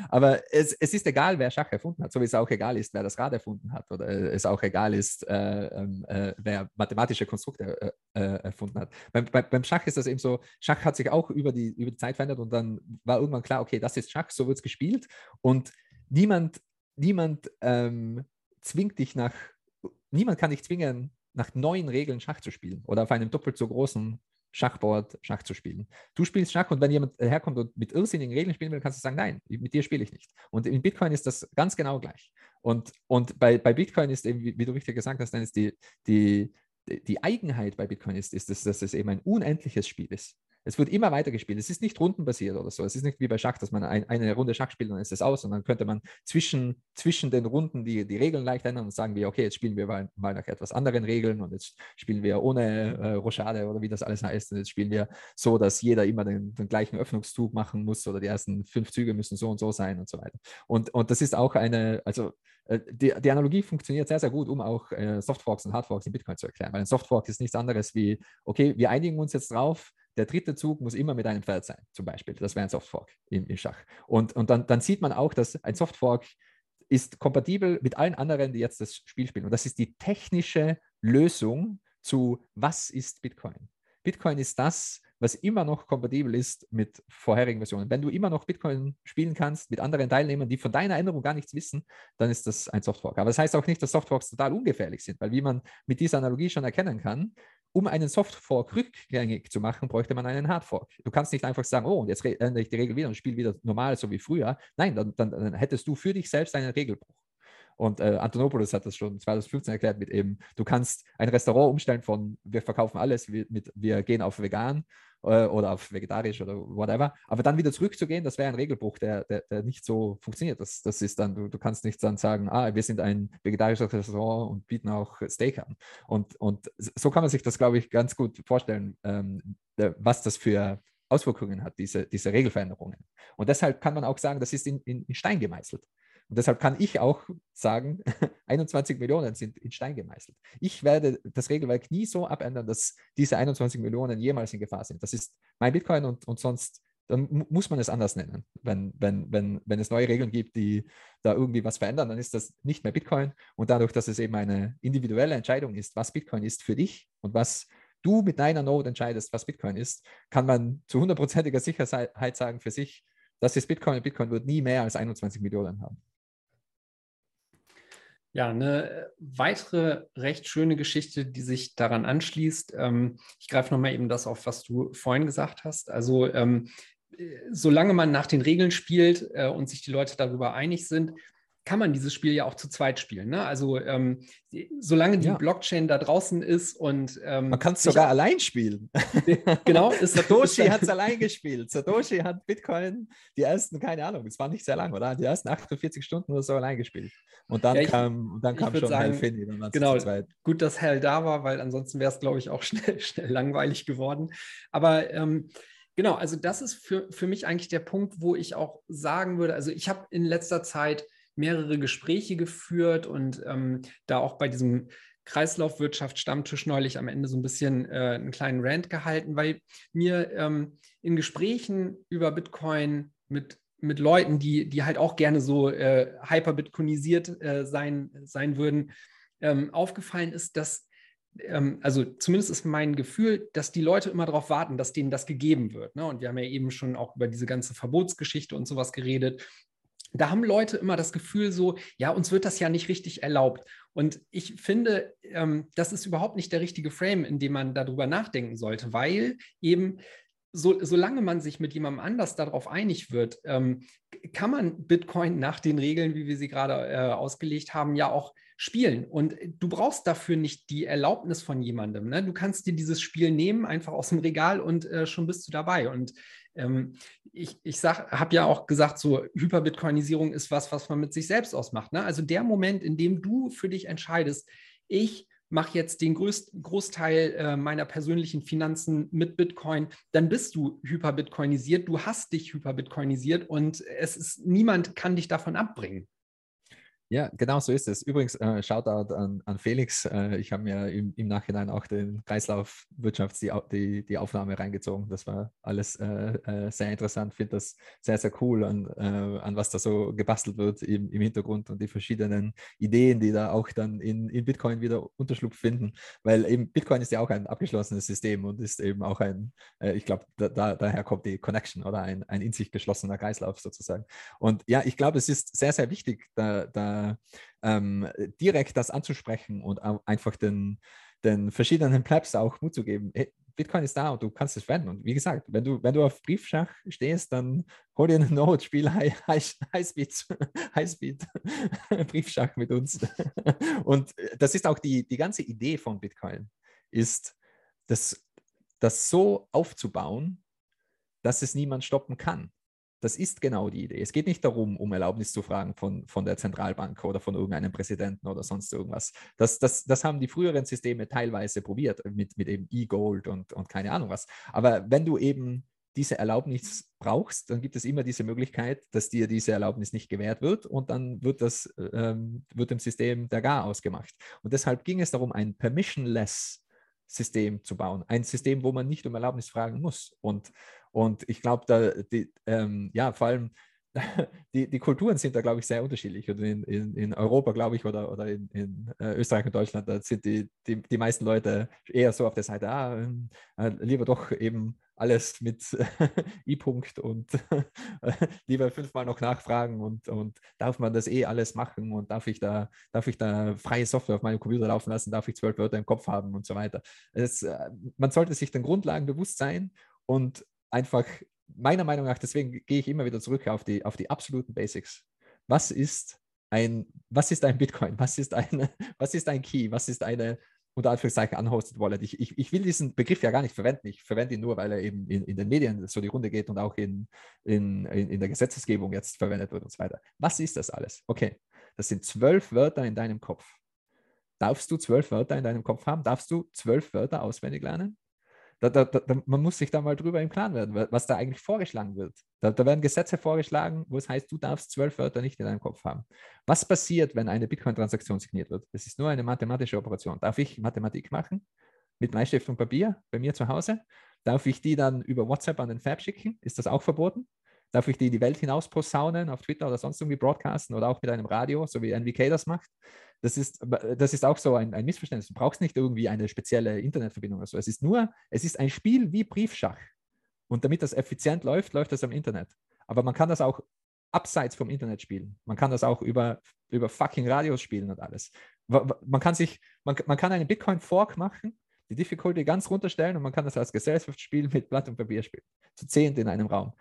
Aber es, es ist egal, wer Schach erfunden hat, so wie es auch egal ist, wer das Rad erfunden hat oder es auch egal ist, äh, ähm, äh, wer mathematische Konstrukte äh, äh, erfunden hat. Beim, bei, beim Schach ist das eben so, Schach hat sich auch über die, über die Zeit verändert und dann war irgendwann klar, okay, das ist Schach, so wird es gespielt und niemand, niemand ähm, zwingt dich nach, niemand kann dich zwingen, nach neuen Regeln Schach zu spielen oder auf einem doppelt so großen Schachboard Schach zu spielen. Du spielst Schach und wenn jemand herkommt und mit irrsinnigen Regeln spielen will, kannst du sagen, nein, mit dir spiele ich nicht. Und in Bitcoin ist das ganz genau gleich. Und, und bei, bei Bitcoin ist eben, wie, du richtig gesagt hast, dann ist die, die, die Eigenheit bei Bitcoin ist, ist dass, dass es eben ein unendliches Spiel ist. Es wird immer weiter gespielt. Es ist nicht rundenbasiert oder so. Es ist nicht wie bei Schach, dass man ein, eine Runde Schach spielt und dann ist es aus. Und dann könnte man zwischen, zwischen den Runden die, die Regeln leicht ändern und sagen wir, okay, jetzt spielen wir mal, mal nach etwas anderen Regeln und jetzt spielen wir ohne äh, Rochade oder wie das alles heißt. Und jetzt spielen wir so, dass jeder immer den, den, gleichen Öffnungszug machen muss oder die ersten fünf Züge müssen so und so sein und so weiter. Und, und das ist auch eine, also äh, die, die, Analogie funktioniert sehr, sehr gut, um auch äh, Softforks und Hardforks in Bitcoin zu erklären. Weil ein Softfork ist nichts anderes wie, okay, wir einigen uns jetzt drauf, der dritte Zug muss immer mit einem Pferd sein, zum Beispiel. Das wäre ein Softfork im, im Schach. Und, und dann, dann sieht man auch, dass ein Softfork ist kompatibel mit allen anderen, die jetzt das Spiel spielen. Und das ist die technische Lösung zu, was ist Bitcoin? Bitcoin ist das, was immer noch kompatibel ist mit vorherigen Versionen. Wenn du immer noch Bitcoin spielen kannst mit anderen Teilnehmern, die von deiner Änderung gar nichts wissen, dann ist das ein Softfork. Aber das heißt auch nicht, dass Softforks total ungefährlich sind, weil wie man mit dieser Analogie schon erkennen kann, um einen Softfork rückgängig zu machen, bräuchte man einen Hardfork. Du kannst nicht einfach sagen, oh, und jetzt ändere ich die Regel wieder und spiele wieder normal, so wie früher. Nein, dann, dann, dann hättest du für dich selbst einen Regelbruch. Und äh, Antonopoulos hat das schon 2015 erklärt mit eben, du kannst ein Restaurant umstellen von wir verkaufen alles, wir, mit, wir gehen auf vegan äh, oder auf vegetarisch oder whatever, aber dann wieder zurückzugehen, das wäre ein Regelbruch, der, der, der, nicht so funktioniert. Das, das ist dann, du, du kannst nicht dann sagen, ah, wir sind ein vegetarisches Restaurant und bieten auch Steak an. Und, und so kann man sich das, glaube ich, ganz gut vorstellen, ähm, was das für Auswirkungen hat, diese, diese Regelveränderungen. Und deshalb kann man auch sagen, das ist in, in Stein gemeißelt. Und deshalb kann ich auch sagen, 21 Millionen sind in Stein gemeißelt. Ich werde das Regelwerk nie so abändern, dass diese 21 Millionen jemals in Gefahr sind. Das ist mein Bitcoin und, und sonst dann muss man es anders nennen. Wenn, wenn, wenn, wenn es neue Regeln gibt, die da irgendwie was verändern, dann ist das nicht mehr Bitcoin. Und dadurch, dass es eben eine individuelle Entscheidung ist, was Bitcoin ist für dich und was du mit deiner Node entscheidest, was Bitcoin ist, kann man zu hundertprozentiger Sicherheit sagen für sich, das ist Bitcoin und Bitcoin wird nie mehr als 21 Millionen haben. Ja, eine weitere recht schöne Geschichte, die sich daran anschließt. Ähm, ich greife nochmal eben das auf, was du vorhin gesagt hast. Also, ähm, äh, solange man nach den Regeln spielt äh, und sich die Leute darüber einig sind, kann man dieses Spiel ja auch zu zweit spielen. Ne? Also ähm, solange die ja. Blockchain da draußen ist und ähm, man kann es sogar allein spielen. genau, ist, Satoshi hat es allein gespielt. Satoshi hat Bitcoin die ersten, keine Ahnung, es war nicht sehr lang, oder? Die ersten 48 Stunden oder so allein gespielt. Und dann ja, ich, kam, dann kam schon sagen, Hell Finney. Genau, gut, dass Hell da war, weil ansonsten wäre es, glaube ich, auch schnell, schnell langweilig geworden. Aber ähm, genau, also das ist für, für mich eigentlich der Punkt, wo ich auch sagen würde, also ich habe in letzter Zeit mehrere Gespräche geführt und ähm, da auch bei diesem Kreislaufwirtschaft Stammtisch neulich am Ende so ein bisschen äh, einen kleinen Rant gehalten, weil mir ähm, in Gesprächen über Bitcoin mit, mit Leuten, die, die halt auch gerne so äh, hyperbitcoinisiert äh, sein, sein würden, ähm, aufgefallen ist, dass ähm, also zumindest ist mein Gefühl, dass die Leute immer darauf warten, dass denen das gegeben wird. Ne? Und wir haben ja eben schon auch über diese ganze Verbotsgeschichte und sowas geredet da haben Leute immer das Gefühl so, ja, uns wird das ja nicht richtig erlaubt. Und ich finde, ähm, das ist überhaupt nicht der richtige Frame, in dem man darüber nachdenken sollte, weil eben so, solange man sich mit jemandem anders darauf einig wird, ähm, kann man Bitcoin nach den Regeln, wie wir sie gerade äh, ausgelegt haben, ja auch spielen. Und du brauchst dafür nicht die Erlaubnis von jemandem. Ne? Du kannst dir dieses Spiel nehmen, einfach aus dem Regal und äh, schon bist du dabei. Und ähm, ich, ich habe ja auch gesagt, so Hyperbitcoinisierung ist was, was man mit sich selbst ausmacht. Ne? Also der Moment, in dem du für dich entscheidest, ich mache jetzt den größten Großteil äh, meiner persönlichen Finanzen mit Bitcoin, dann bist du hyperbitcoinisiert, du hast dich hyperbitcoinisiert und es ist niemand kann dich davon abbringen. Ja, genau so ist es. Übrigens, äh, Shoutout an, an Felix. Äh, ich habe mir im, im, Nachhinein auch den Kreislaufwirtschafts die, die, die Aufnahme reingezogen. Das war alles äh, äh sehr interessant. Finde das sehr, sehr cool, an, äh, an was da so gebastelt wird im, im, Hintergrund und die verschiedenen Ideen, die da auch dann in, in Bitcoin wieder Unterschlupf finden. Weil eben Bitcoin ist ja auch ein abgeschlossenes System und ist eben auch ein, äh, ich glaube, da, da, daher kommt die Connection oder ein, ein in sich geschlossener Kreislauf sozusagen. Und ja, ich glaube, es ist sehr, sehr wichtig, da, da ähm, direkt das anzusprechen und einfach den, den verschiedenen Plebs auch Mut zu geben. Hey, Bitcoin ist da und du kannst es verwenden. Und wie gesagt, wenn du, wenn du auf Briefschach stehst, dann hol dir eine Note, spiel Highspeed, Highspeed Briefschach mit uns. Und das ist auch die, die ganze Idee von Bitcoin, ist das, das so aufzubauen, dass es niemand stoppen kann. Das ist genau die Idee. Es geht nicht darum, um Erlaubnis zu fragen von, von der Zentralbank oder von irgendeinem Präsidenten oder sonst irgendwas. Das, das, das haben die früheren Systeme teilweise probiert mit, mit eben E-Gold und, und keine Ahnung was. Aber wenn du eben diese Erlaubnis brauchst, dann gibt es immer diese Möglichkeit, dass dir diese Erlaubnis nicht gewährt wird und dann wird das ähm, wird dem System der Gar ausgemacht. Und deshalb ging es darum, ein permissionless System zu bauen. Ein System, wo man nicht um Erlaubnis fragen muss. Und, und ich glaube, da die, ähm, ja, vor allem die, die Kulturen sind da, glaube ich, sehr unterschiedlich. Und in, in, in Europa, glaube ich, oder, oder in, in äh, Österreich und Deutschland, da sind die, die, die meisten Leute eher so auf der Seite, ah, ähm, äh, lieber doch eben alles mit I-Punkt und lieber fünfmal noch nachfragen und, und darf man das eh alles machen und darf ich da, darf ich da freie Software auf meinem Computer laufen lassen, darf ich zwölf Wörter im Kopf haben und so weiter. Es, äh, man sollte sich den Grundlagen bewusst sein und einfach meiner Meinung nach, deswegen gehe ich immer wieder zurück auf die, auf die absoluten Basics. Was ist ein, was ist ein Bitcoin? Was ist, eine, was ist ein Key? Was ist eine unter Anführungszeichen unhosted Wallet? Ich, ich, ich will diesen Begriff ja gar nicht verwenden. Ich verwende ihn nur, weil er eben in, in den Medien so die Runde geht und auch in, in, in der Gesetzesgebung jetzt verwendet wird und so weiter. Was ist das alles? Okay, das sind zwölf Wörter in deinem Kopf. Darfst du zwölf Wörter in deinem Kopf haben? Darfst du zwölf Wörter auswendig lernen? Da, da, da, man muss sich da mal drüber im Klaren werden, was da eigentlich vorgeschlagen wird. Da, werden Gesetze vorgeschlagen, wo es heißt, du darfst zwölf Wörter nicht in deinem Kopf haben. Was passiert, wenn eine Bitcoin-Transaktion signiert wird? Das ist nur eine mathematische Operation. Darf ich Mathematik machen mit Bleistift und Papier bei mir zu Hause? Darf ich die dann über WhatsApp an den Fab schicken? Ist das auch verboten? Darf ich die in die Welt hinaus posaunen, auf Twitter oder sonst irgendwie broadcasten oder auch mit einem Radio, so wie NVK das macht? Das ist, das ist auch so ein, ein Missverständnis. Du brauchst nicht irgendwie eine spezielle Internetverbindung oder so. Es ist nur, es ist ein Spiel wie Briefschach. Und damit das effizient läuft, läuft das am Internet. Aber man kann das auch abseits vom Internet spielen. Man kann das auch über, über fucking Radios spielen und alles. Man kann sich, man, man kann einen Bitcoin-Fork machen die Difficulty ganz runterstellen und man kann das als Gesellschaftsspiel mit Blatt und Papier spielen. Zu zehnt in einem Raum.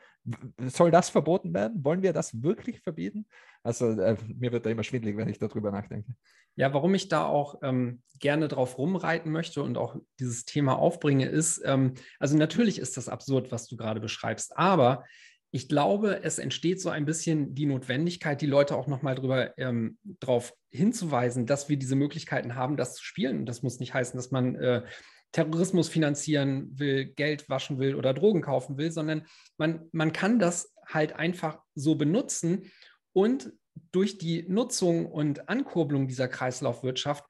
Soll das verboten werden? Wollen wir das wirklich verbieten? Also äh, mir wird da immer schwindelig, wenn ich darüber nachdenke. Ja, warum ich da auch ähm, gerne drauf rumreiten möchte und auch dieses Thema aufbringe, ist, ähm, also natürlich ist das absurd, was du gerade beschreibst, aber ich glaube, es entsteht so ein bisschen die Notwendigkeit, die Leute auch nochmal drüber ähm, darauf hinzuweisen, dass wir diese Möglichkeiten haben, das zu spielen. Das muss nicht heißen, dass man äh, Terrorismus finanzieren will, Geld waschen will oder Drogen kaufen will, sondern man, man kann das halt einfach so benutzen und durch die Nutzung und Ankurbelung dieser Kreislaufwirtschaft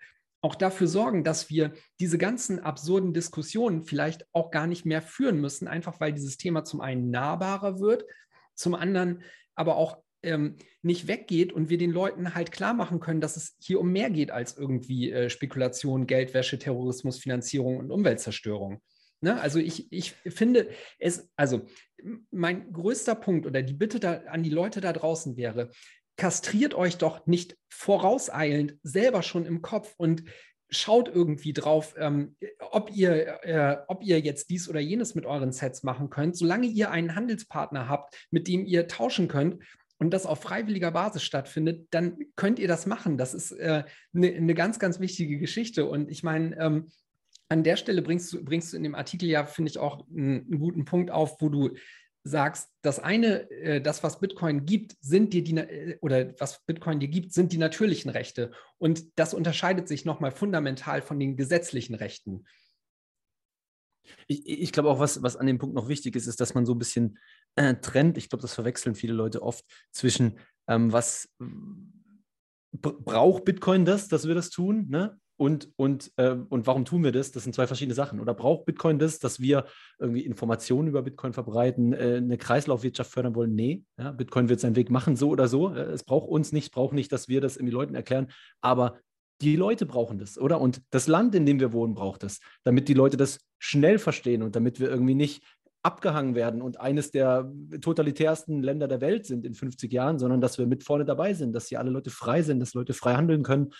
auch dafür sorgen, dass wir diese ganzen absurden Diskussionen vielleicht auch gar nicht mehr führen müssen, einfach weil dieses Thema zum einen nahbarer wird, zum anderen aber auch ähm, nicht weggeht und wir den Leuten halt klar machen können, dass es hier um mehr geht als irgendwie äh, Spekulation, Geldwäsche, Terrorismus, Finanzierung und Umweltzerstörung. Ne? Also ich, ich finde es, also mein größter Punkt oder die Bitte da, an die Leute da draußen wäre, kastriert euch doch nicht vorauseilend selber schon im Kopf und schaut irgendwie drauf, ähm, ob, ihr, äh, ob ihr jetzt dies oder jenes mit euren Sets machen könnt. Solange ihr einen Handelspartner habt, mit dem ihr tauschen könnt und das auf freiwilliger Basis stattfindet, dann könnt ihr das machen. Das ist eine äh, ne, ne ganz, ganz wichtige Geschichte. Und ich meine, ähm, an der Stelle bringst du, bringst du in dem Artikel ja, finde ich, auch einen, einen guten Punkt auf, wo du sagst, das eine, äh, das, was Bitcoin gibt, sind dir die, äh, oder was Bitcoin dir gibt, sind die natürlichen Rechte. Und das unterscheidet sich nochmal fundamental von den gesetzlichen Rechten. Ich, ich glaube auch, was, was an dem Punkt noch wichtig ist, ist, dass man so ein bisschen äh, trennt. Ich glaube, das verwechseln viele Leute oft zwischen, ähm, was braucht Bitcoin das, dass wir das tun? Ne? Und, und, äh, und warum tun wir das? Das sind zwei verschiedene Sachen. Oder braucht Bitcoin das, dass wir irgendwie Informationen über Bitcoin verbreiten, äh, eine Kreislaufwirtschaft fördern wollen? Nee, ja, Bitcoin wird seinen Weg machen, so oder so. Äh, es braucht uns nicht, es braucht nicht, dass wir das irgendwie Leuten erklären. Aber die Leute brauchen das, oder? Und das Land, in dem wir wohnen, braucht das, damit die Leute das schnell verstehen und damit wir irgendwie nicht abgehangen werden und eines der totalitärsten Länder der Welt sind in 50 Jahren, sondern dass wir mit vorne dabei sind, dass hier alle Leute frei sind, dass Leute frei handeln können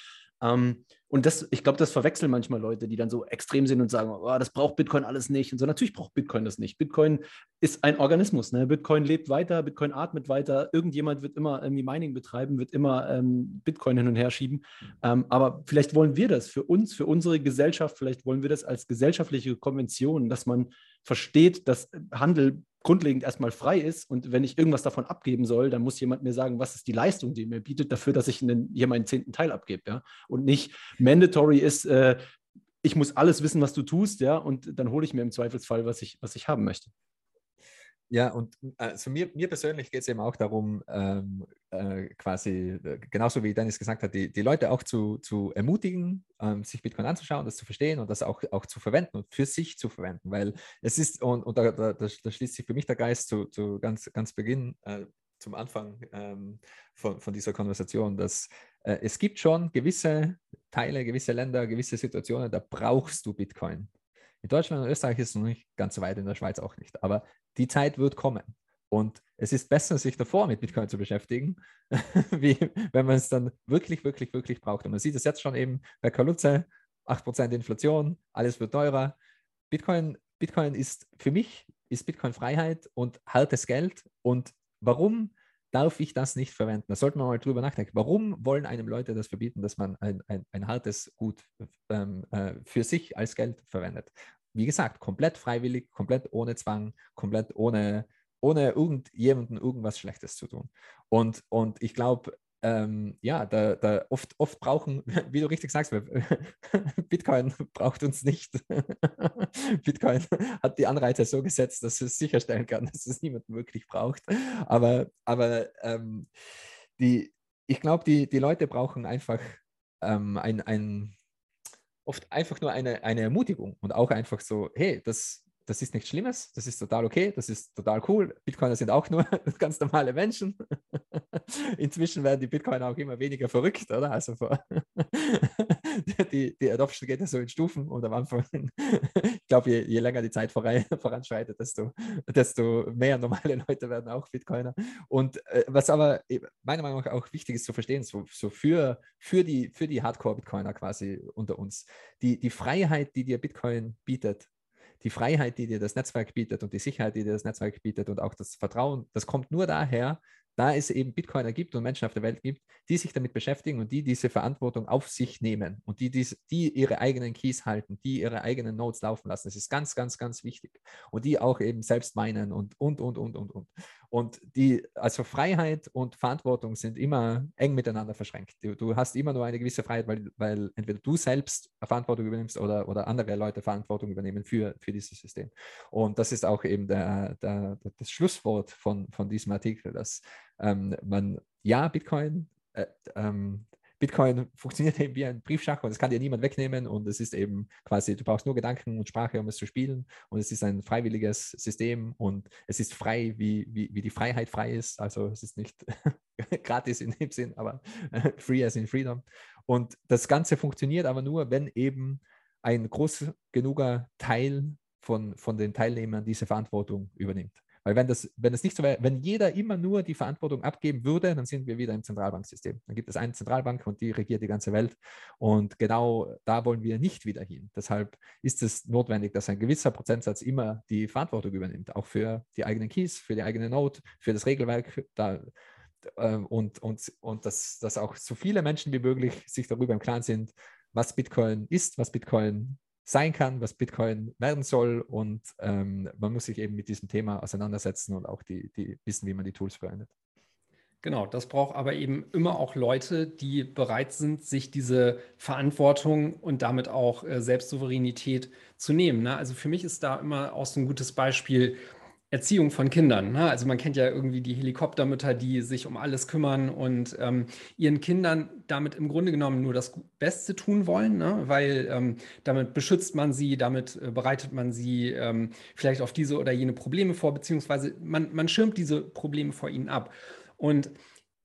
ähm, und das, ich glaube, das verwechseln manchmal Leute, die dann so extrem sind und sagen, oh, das braucht Bitcoin alles nicht. Und so, natürlich braucht Bitcoin das nicht. Bitcoin ist ein Organismus. Ne? Bitcoin lebt weiter, Bitcoin atmet weiter. Irgendjemand wird immer irgendwie Mining betreiben, wird immer ähm, Bitcoin hin und her schieben. Ähm, aber vielleicht wollen wir das für uns, für unsere Gesellschaft, vielleicht wollen wir das als gesellschaftliche Konvention, dass man versteht, dass Handel grundlegend erstmal frei ist und wenn ich irgendwas davon abgeben soll, dann muss jemand mir sagen, was ist die Leistung, die mir bietet, dafür, dass ich einen, hier meinen zehnten Teil abgebe. Ja? Und nicht mandatory ist, äh, ich muss alles wissen, was du tust, ja, und dann hole ich mir im Zweifelsfall, was ich, was ich haben möchte. Ja, und also mir, mir persönlich geht es eben auch darum, ähm, äh, quasi, äh, genauso wie Dennis gesagt hat, die, die Leute auch zu, zu ermutigen, ähm, sich Bitcoin anzuschauen, das zu verstehen und das auch, auch zu verwenden und für sich zu verwenden, weil es ist, und, und da, da, da schließt sich für mich der Geist zu, zu ganz, ganz Beginn, äh, zum Anfang ähm, von, von dieser Konversation, dass äh, es gibt schon gewisse Teile, gewisse Länder, gewisse Situationen, da brauchst du Bitcoin. In Deutschland und Österreich ist es noch nicht ganz so weit, in der Schweiz auch nicht. Aber die Zeit wird kommen. Und es ist besser, sich davor mit Bitcoin zu beschäftigen, wie wenn man es dann wirklich, wirklich, wirklich braucht. Und man sieht es jetzt schon eben bei Kaluze, 8% Inflation, alles wird teurer. Bitcoin, Bitcoin ist für mich, ist Bitcoin Freiheit und hartes Geld. Und warum darf ich das nicht verwenden? Da sollten wir mal drüber nachdenken. Warum wollen einem Leute das verbieten, dass man ein, ein, ein hartes Gut ähm, äh, für sich als Geld verwendet? Wie gesagt, komplett freiwillig, komplett ohne Zwang, komplett ohne, ohne irgendjemandem irgendwas Schlechtes zu tun. Und, und ich glaube, ähm, ja, da, da oft, oft brauchen, wie du richtig sagst, Bitcoin braucht uns nicht. Bitcoin hat die Anreize so gesetzt, dass es sicherstellen kann, dass es niemand wirklich braucht. Aber, aber ähm, die, ich glaube, die, die Leute brauchen einfach ähm, ein, ein, oft einfach nur eine, eine Ermutigung und auch einfach so, hey, das, das ist nichts Schlimmes, das ist total okay, das ist total cool. Bitcoiner sind auch nur ganz normale Menschen. Inzwischen werden die Bitcoiner auch immer weniger verrückt, oder? Also die, die Adoption geht ja so in Stufen und am Anfang, ich glaube, je, je, länger die Zeit voranschreitet, desto, desto mehr normale Leute werden auch Bitcoiner. Und äh, was aber meiner Meinung nach auch wichtig ist zu verstehen, so, so für, für die, für die Hardcore-Bitcoiner quasi unter uns, die, die Freiheit, die dir Bitcoin bietet, die Freiheit, die dir das Netzwerk bietet und die Sicherheit, die dir das Netzwerk bietet und auch das Vertrauen, das kommt nur daher, da es eben Bitcoiner gibt und Menschen auf der Welt gibt, die sich damit beschäftigen und die diese Verantwortung auf sich nehmen und die, dies, die ihre eigenen Keys halten, die ihre eigenen Nodes laufen lassen. Das ist ganz, ganz, ganz wichtig. Und die auch eben selbst meinen und, und, und, und, und, und. Und die, also Freiheit und Verantwortung sind immer eng miteinander verschränkt. Du, du hast immer nur eine gewisse Freiheit, weil, weil entweder du selbst Verantwortung übernimmst oder, oder andere Leute Verantwortung übernehmen für, für dieses System. Und das ist auch eben der, der, das Schlusswort von, von diesem Artikel, dass ähm, man, ja, Bitcoin, äh, ähm, Bitcoin funktioniert eben wie ein Briefschach und das kann dir niemand wegnehmen und es ist eben quasi, du brauchst nur Gedanken und Sprache, um es zu spielen und es ist ein freiwilliges System und es ist frei, wie, wie, wie die Freiheit frei ist, also es ist nicht gratis in dem Sinn, aber free as in freedom und das Ganze funktioniert aber nur, wenn eben ein groß genuger Teil von, von den Teilnehmern diese Verantwortung übernimmt. Weil wenn das, wenn das nicht so wäre, wenn jeder immer nur die Verantwortung abgeben würde, dann sind wir wieder im Zentralbanksystem. Dann gibt es eine Zentralbank und die regiert die ganze Welt. Und genau da wollen wir nicht wieder hin. Deshalb ist es notwendig, dass ein gewisser Prozentsatz immer die Verantwortung übernimmt, auch für die eigenen Keys, für die eigene Note, für das Regelwerk. Da, ähm, und, und, und dass, dass auch so viele Menschen wie möglich sich darüber im Klaren sind, was Bitcoin ist, was Bitcoin sein kann, was Bitcoin werden soll. Und ähm, man muss sich eben mit diesem Thema auseinandersetzen und auch die, die wissen, wie man die Tools verwendet. Genau, das braucht aber eben immer auch Leute, die bereit sind, sich diese Verantwortung und damit auch äh, Selbstsouveränität zu nehmen. Ne? Also für mich ist da immer auch so ein gutes Beispiel Erziehung von Kindern. Ne? Also man kennt ja irgendwie die Helikoptermütter, die sich um alles kümmern und ähm, ihren Kindern damit im Grunde genommen nur das Beste tun wollen, ne? weil ähm, damit beschützt man sie, damit äh, bereitet man sie ähm, vielleicht auf diese oder jene Probleme vor, beziehungsweise man, man schirmt diese Probleme vor ihnen ab. Und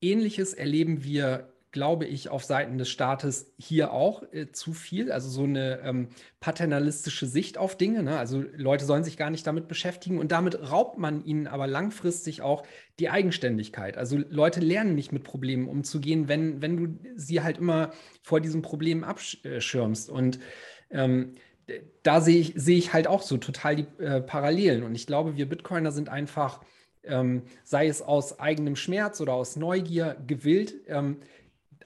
ähnliches erleben wir glaube ich, auf Seiten des Staates hier auch äh, zu viel. Also so eine ähm, paternalistische Sicht auf Dinge. Ne? Also Leute sollen sich gar nicht damit beschäftigen und damit raubt man ihnen aber langfristig auch die Eigenständigkeit. Also Leute lernen nicht mit Problemen umzugehen, wenn, wenn du sie halt immer vor diesen Problemen abschirmst. Und ähm, da sehe ich, sehe ich halt auch so total die äh, Parallelen. Und ich glaube, wir Bitcoiner sind einfach, ähm, sei es aus eigenem Schmerz oder aus Neugier gewillt, ähm,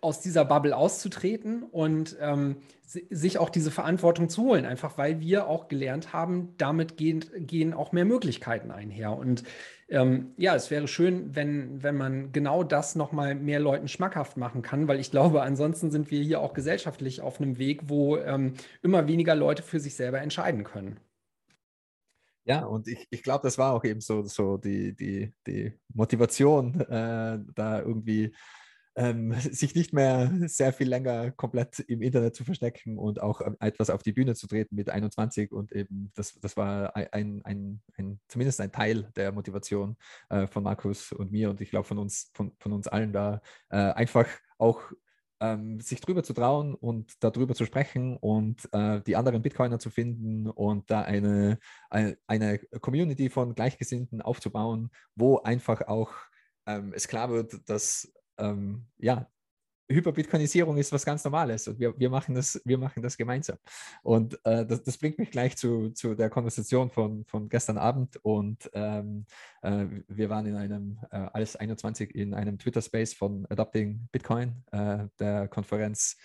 aus dieser Bubble auszutreten und ähm, sich auch diese Verantwortung zu holen, einfach weil wir auch gelernt haben, damit gehen, gehen auch mehr Möglichkeiten einher. Und ähm, ja, es wäre schön, wenn, wenn man genau das nochmal mehr Leuten schmackhaft machen kann, weil ich glaube, ansonsten sind wir hier auch gesellschaftlich auf einem Weg, wo ähm, immer weniger Leute für sich selber entscheiden können. Ja, und ich, ich glaube, das war auch eben so, so die, die, die Motivation, äh, da irgendwie ähm, sich nicht mehr sehr viel länger komplett im Internet zu verstecken und auch ähm, etwas auf die Bühne zu treten mit 21 und eben das, das war ein, ein, ein zumindest ein Teil der Motivation äh, von Markus und mir und ich glaube von uns, von, von uns allen da äh, einfach auch ähm, sich drüber zu trauen und darüber zu sprechen und äh, die anderen Bitcoiner zu finden und da eine, eine, eine Community von Gleichgesinnten aufzubauen, wo einfach auch ähm, es klar wird, dass ähm, ja, Hyperbitcoinisierung ist was ganz Normales und wir, wir, machen, das, wir machen das gemeinsam. Und äh, das, das, bringt mich gleich zu, zu der Konversation von, von gestern Abend und ähm, äh, wir waren in einem, äh, alles 21 in einem Twitter-Space von Adopting Bitcoin, äh, der Konferenz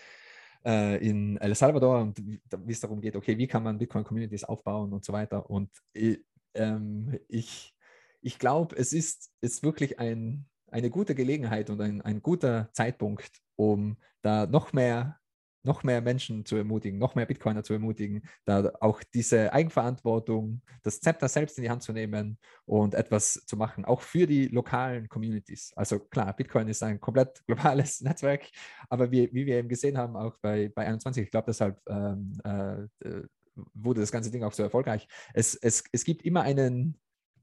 äh, in El Salvador und wie es darum geht, okay, wie kann man Bitcoin-Communities aufbauen und so weiter. Und ich, ähm, ich, ich glaube, es ist, ist wirklich ein, eine gute Gelegenheit und ein, ein guter Zeitpunkt, um da noch mehr noch mehr Menschen zu ermutigen, noch mehr Bitcoiner zu ermutigen, da auch diese Eigenverantwortung, das Zepter selbst in die Hand zu nehmen und etwas zu machen, auch für die lokalen Communities. Also klar, Bitcoin ist ein komplett globales Netzwerk, aber wie, wie wir eben gesehen haben, auch bei, bei 21, ich glaube, deshalb ähm, äh, wurde das ganze Ding auch so erfolgreich. Es, es, es gibt immer einen,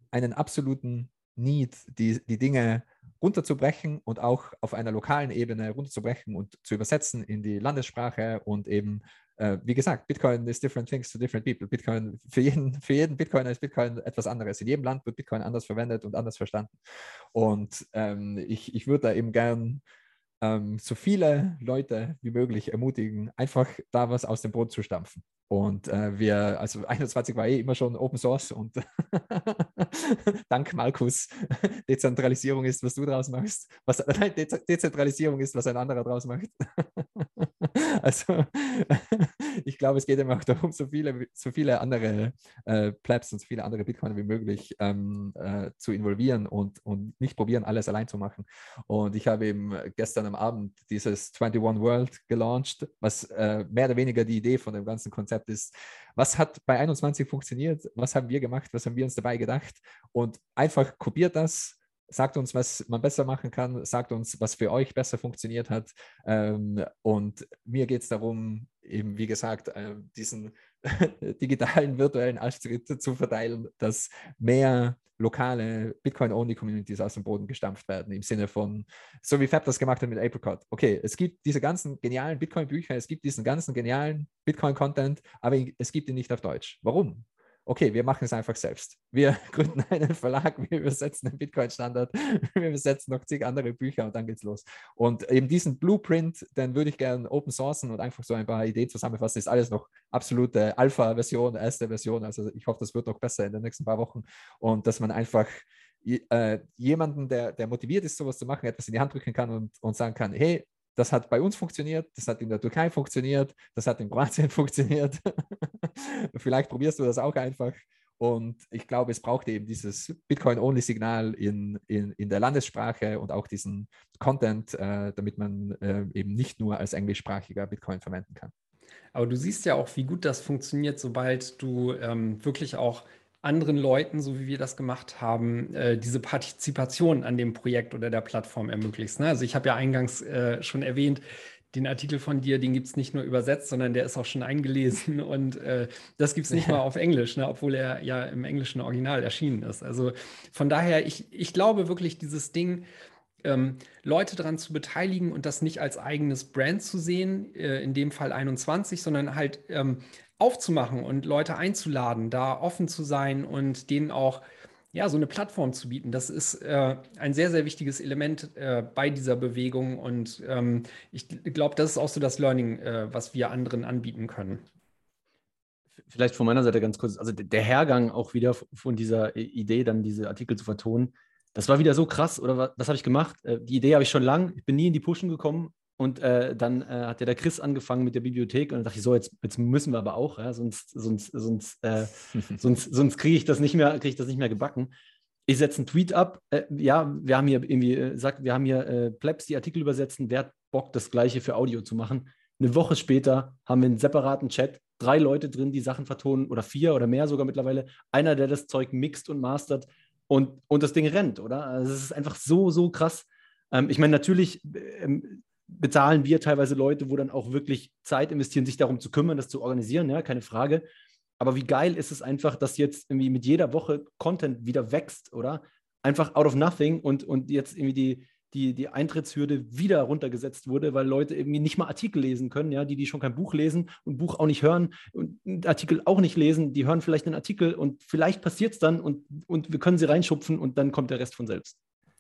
einen absoluten Need, die, die Dinge runterzubrechen und auch auf einer lokalen Ebene runterzubrechen und zu übersetzen in die Landessprache und eben, äh, wie gesagt, Bitcoin is different things to different people. Bitcoin, für jeden, für jeden Bitcoiner ist Bitcoin etwas anderes. In jedem Land wird Bitcoin anders verwendet und anders verstanden. Und ähm, ich, ich würde da eben gern ähm, so viele Leute wie möglich ermutigen, einfach da was aus dem Boden zu stampfen. Und äh, wir, also 21 war eh immer schon Open Source und dank Markus, Dezentralisierung ist, was du draus machst. Was, nein, De Dezentralisierung ist, was ein anderer draus macht. also ich glaube, es geht immer auch darum, so viele, so viele andere äh, Plebs und so viele andere Bitcoiner wie möglich ähm, äh, zu involvieren und, und nicht probieren, alles allein zu machen. Und ich habe eben gestern am Abend dieses 21 World gelauncht, was äh, mehr oder weniger die Idee von dem ganzen Konzept ist, was hat bei 21 funktioniert, was haben wir gemacht, was haben wir uns dabei gedacht? Und einfach kopiert das, sagt uns, was man besser machen kann, sagt uns, was für euch besser funktioniert hat. Ähm, und mir geht es darum, eben wie gesagt, äh, diesen digitalen virtuellen Arschtritt zu verteilen, dass mehr lokale Bitcoin-Only-Communities aus dem Boden gestampft werden, im Sinne von, so wie Fab das gemacht hat mit Apricot. Okay, es gibt diese ganzen genialen Bitcoin-Bücher, es gibt diesen ganzen genialen Bitcoin-Content, aber es gibt ihn nicht auf Deutsch. Warum? Okay, wir machen es einfach selbst. Wir gründen einen Verlag, wir übersetzen den Bitcoin-Standard, wir übersetzen noch zig andere Bücher und dann geht's los. Und eben diesen Blueprint, den würde ich gerne open sourcen und einfach so ein paar Ideen zusammenfassen. Ist alles noch absolute Alpha-Version, erste Version. Also ich hoffe, das wird noch besser in den nächsten paar Wochen. Und dass man einfach äh, jemanden, der, der motiviert ist, sowas zu machen, etwas in die Hand drücken kann und, und sagen kann, hey, das hat bei uns funktioniert, das hat in der Türkei funktioniert, das hat in Kroatien funktioniert. Vielleicht probierst du das auch einfach. Und ich glaube, es braucht eben dieses Bitcoin-Only-Signal in, in, in der Landessprache und auch diesen Content, äh, damit man äh, eben nicht nur als englischsprachiger Bitcoin verwenden kann. Aber du siehst ja auch, wie gut das funktioniert, sobald du ähm, wirklich auch anderen Leuten, so wie wir das gemacht haben, äh, diese Partizipation an dem Projekt oder der Plattform ermöglichst. Ne? Also ich habe ja eingangs äh, schon erwähnt, den Artikel von dir, den gibt es nicht nur übersetzt, sondern der ist auch schon eingelesen und äh, das gibt es nicht ja. mal auf Englisch, ne? obwohl er ja im englischen Original erschienen ist. Also von daher, ich, ich glaube wirklich, dieses Ding, ähm, Leute daran zu beteiligen und das nicht als eigenes Brand zu sehen, äh, in dem Fall 21, sondern halt ähm, aufzumachen und Leute einzuladen, da offen zu sein und denen auch ja, so eine Plattform zu bieten. Das ist äh, ein sehr, sehr wichtiges Element äh, bei dieser Bewegung und ähm, ich glaube, das ist auch so das Learning, äh, was wir anderen anbieten können. Vielleicht von meiner Seite ganz kurz, also der Hergang auch wieder von dieser Idee, dann diese Artikel zu vertonen, das war wieder so krass, oder was, was habe ich gemacht? Äh, die Idee habe ich schon lang, ich bin nie in die Pushen gekommen, und äh, dann äh, hat ja der Chris angefangen mit der Bibliothek und dann dachte ich so, jetzt, jetzt müssen wir aber auch, ja, sonst, sonst, sonst, äh, sonst, sonst kriege ich das nicht mehr, kriege ich das nicht mehr gebacken. Ich setze einen Tweet ab. Äh, ja, wir haben hier irgendwie, äh, sagt, wir haben hier äh, Plebs, die Artikel übersetzen. Wer hat Bock, das Gleiche für Audio zu machen? Eine Woche später haben wir einen separaten Chat, drei Leute drin, die Sachen vertonen oder vier oder mehr sogar mittlerweile. Einer, der das Zeug mixt und mastert und, und das Ding rennt, oder? Also es ist einfach so, so krass. Ähm, ich meine, natürlich ähm, bezahlen wir teilweise Leute, wo dann auch wirklich Zeit investieren, sich darum zu kümmern, das zu organisieren, ja, keine Frage. Aber wie geil ist es einfach, dass jetzt irgendwie mit jeder Woche Content wieder wächst, oder? Einfach out of nothing und, und jetzt irgendwie die, die, die Eintrittshürde wieder runtergesetzt wurde, weil Leute irgendwie nicht mal Artikel lesen können, ja, die, die schon kein Buch lesen und Buch auch nicht hören und Artikel auch nicht lesen, die hören vielleicht einen Artikel und vielleicht passiert es dann und, und wir können sie reinschupfen und dann kommt der Rest von selbst.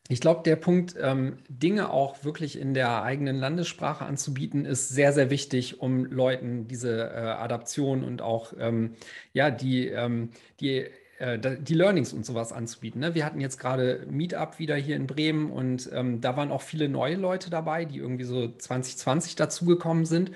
Ich glaube, der Punkt, ähm, Dinge auch wirklich in der eigenen Landessprache anzubieten, ist sehr, sehr wichtig, um Leuten diese äh, Adaption und auch ähm, ja, die, ähm, die, äh, die Learnings und sowas anzubieten. Ne? Wir hatten jetzt gerade Meetup wieder hier in Bremen und ähm, da waren auch viele neue Leute dabei, die irgendwie so 2020 dazugekommen sind.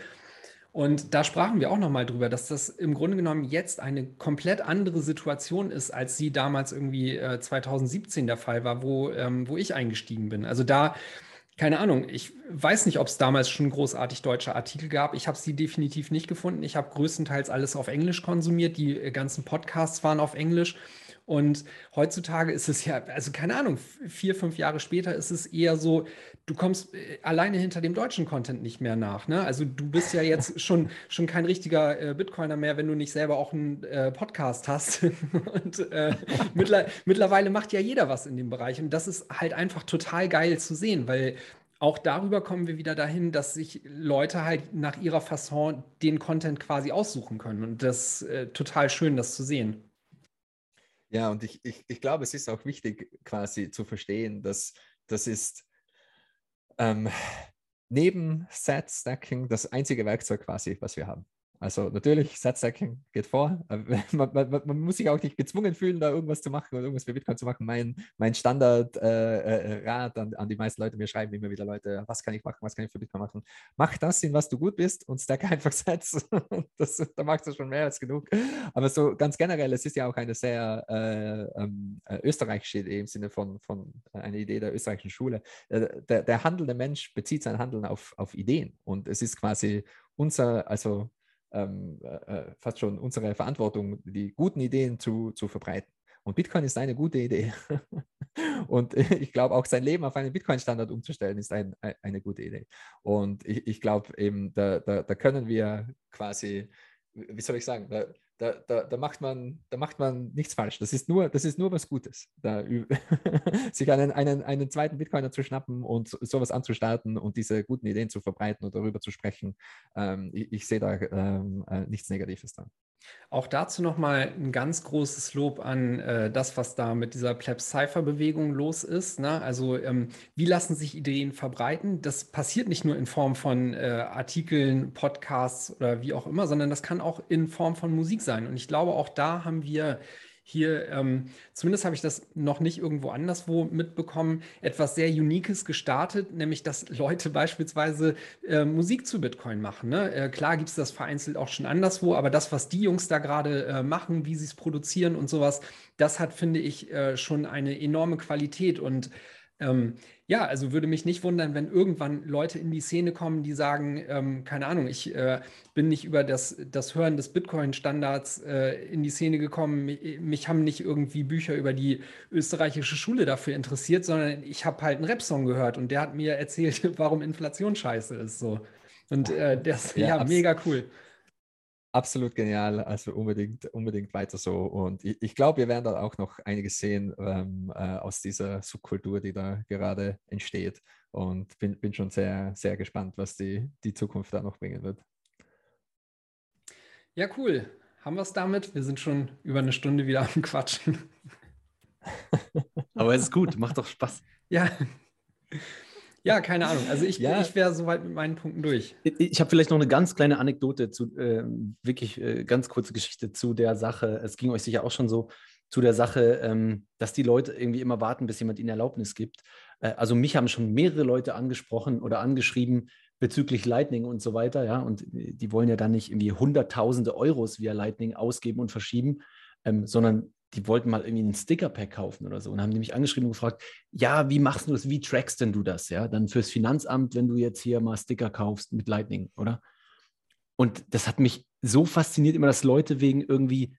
Und da sprachen wir auch nochmal drüber, dass das im Grunde genommen jetzt eine komplett andere Situation ist, als sie damals irgendwie äh, 2017 der Fall war, wo, ähm, wo ich eingestiegen bin. Also da, keine Ahnung, ich weiß nicht, ob es damals schon großartig deutsche Artikel gab. Ich habe sie definitiv nicht gefunden. Ich habe größtenteils alles auf Englisch konsumiert. Die äh, ganzen Podcasts waren auf Englisch. Und heutzutage ist es ja, also keine Ahnung, vier, fünf Jahre später ist es eher so, du kommst äh, alleine hinter dem deutschen Content nicht mehr nach. Ne? Also du bist ja jetzt schon, schon kein richtiger äh, Bitcoiner mehr, wenn du nicht selber auch einen äh, Podcast hast. und äh, mittler mittlerweile macht ja jeder was in dem Bereich. Und das ist halt einfach total geil zu sehen, weil auch darüber kommen wir wieder dahin, dass sich Leute halt nach ihrer Fasson den Content quasi aussuchen können. Und das ist äh, total schön, das zu sehen. Ja, und ich, ich, ich glaube, es ist auch wichtig, quasi zu verstehen, dass das ist ähm, neben Set-Stacking das einzige Werkzeug quasi, was wir haben. Also natürlich, Set-Stacking geht vor. Man, man, man, muss sich auch nicht gezwungen fühlen, da irgendwas zu machen oder irgendwas für Bitcoin zu machen. Mein, mein Standardrat äh, äh, an, an, die meisten Leute, mir schreiben immer wieder Leute, was kann ich machen, was kann ich für Bitcoin machen. Mach das, in was du gut bist und stack einfach Sets. das, da machst du schon mehr als genug. Aber so ganz generell, es ist ja auch eine sehr äh, ähm, äh, österreichische Idee im Sinne von, von einer Idee der österreichischen Schule. Äh, der, der handelnde Mensch bezieht sein Handeln auf, auf Ideen und es ist quasi unser, also ähm, äh, äh, fast schon unsere Verantwortung, die guten Ideen zu, zu verbreiten. Und Bitcoin ist eine gute Idee. und ich glaube, auch sein Leben auf einen Bitcoin-Standard umzustellen, ist ein, eine gute Idee. Und ich, ich glaube eben, da, da, da können wir quasi, wie soll ich sagen, da, da, da, da, macht man, da macht man nichts falsch. Das ist nur, das ist nur was Gutes, da, sich einen, einen, einen zweiten Bitcoiner zu schnappen und sowas anzustarten und diese guten Ideen zu verbreiten und darüber zu sprechen. Ähm, ich, ich sehe da ähm, äh, nichts Negatives dran. Auch dazu nochmal ein ganz großes Lob an äh, das, was da mit dieser Plebs-Cypher-Bewegung los ist. Ne? Also ähm, wie lassen sich Ideen verbreiten? Das passiert nicht nur in Form von äh, Artikeln, Podcasts oder wie auch immer, sondern das kann auch in Form von Musik sein. Und ich glaube, auch da haben wir hier, ähm, zumindest habe ich das noch nicht irgendwo anderswo mitbekommen, etwas sehr Unikes gestartet, nämlich dass Leute beispielsweise äh, Musik zu Bitcoin machen. Ne? Äh, klar gibt es das vereinzelt auch schon anderswo, aber das, was die Jungs da gerade äh, machen, wie sie es produzieren und sowas, das hat, finde ich, äh, schon eine enorme Qualität und ähm, ja, also würde mich nicht wundern, wenn irgendwann Leute in die Szene kommen, die sagen, ähm, keine Ahnung, ich äh, bin nicht über das, das Hören des Bitcoin-Standards äh, in die Szene gekommen. Mich, mich, haben nicht irgendwie Bücher über die österreichische Schule dafür interessiert, sondern ich habe halt einen Rap-Song gehört und der hat mir erzählt, warum Inflation scheiße ist. So. Und äh, das, ja, ja mega cool absolut genial. Also unbedingt, unbedingt weiter so. Und ich, ich glaube, wir werden da auch noch einiges sehen ähm, äh, aus dieser Subkultur, die da gerade entsteht. Und bin, bin schon sehr, sehr gespannt, was die, die Zukunft da noch bringen wird. Ja, cool. Haben wir es damit? Wir sind schon über eine Stunde wieder am Quatschen. Aber es ist gut, macht doch Spaß. Ja. Ja, keine Ahnung. Also ich, ja. ich wäre soweit mit meinen Punkten durch. Ich, ich habe vielleicht noch eine ganz kleine Anekdote zu, äh, wirklich äh, ganz kurze Geschichte zu der Sache. Es ging euch sicher auch schon so zu der Sache, ähm, dass die Leute irgendwie immer warten, bis jemand ihnen Erlaubnis gibt. Äh, also mich haben schon mehrere Leute angesprochen oder angeschrieben bezüglich Lightning und so weiter, ja. Und die wollen ja dann nicht irgendwie hunderttausende Euros via Lightning ausgeben und verschieben, ähm, sondern die wollten mal irgendwie ein Sticker-Pack kaufen oder so und haben mich angeschrieben und gefragt, ja, wie machst du das, wie trackst denn du das, ja, dann fürs Finanzamt, wenn du jetzt hier mal Sticker kaufst mit Lightning, oder? Und das hat mich so fasziniert, immer, dass Leute wegen irgendwie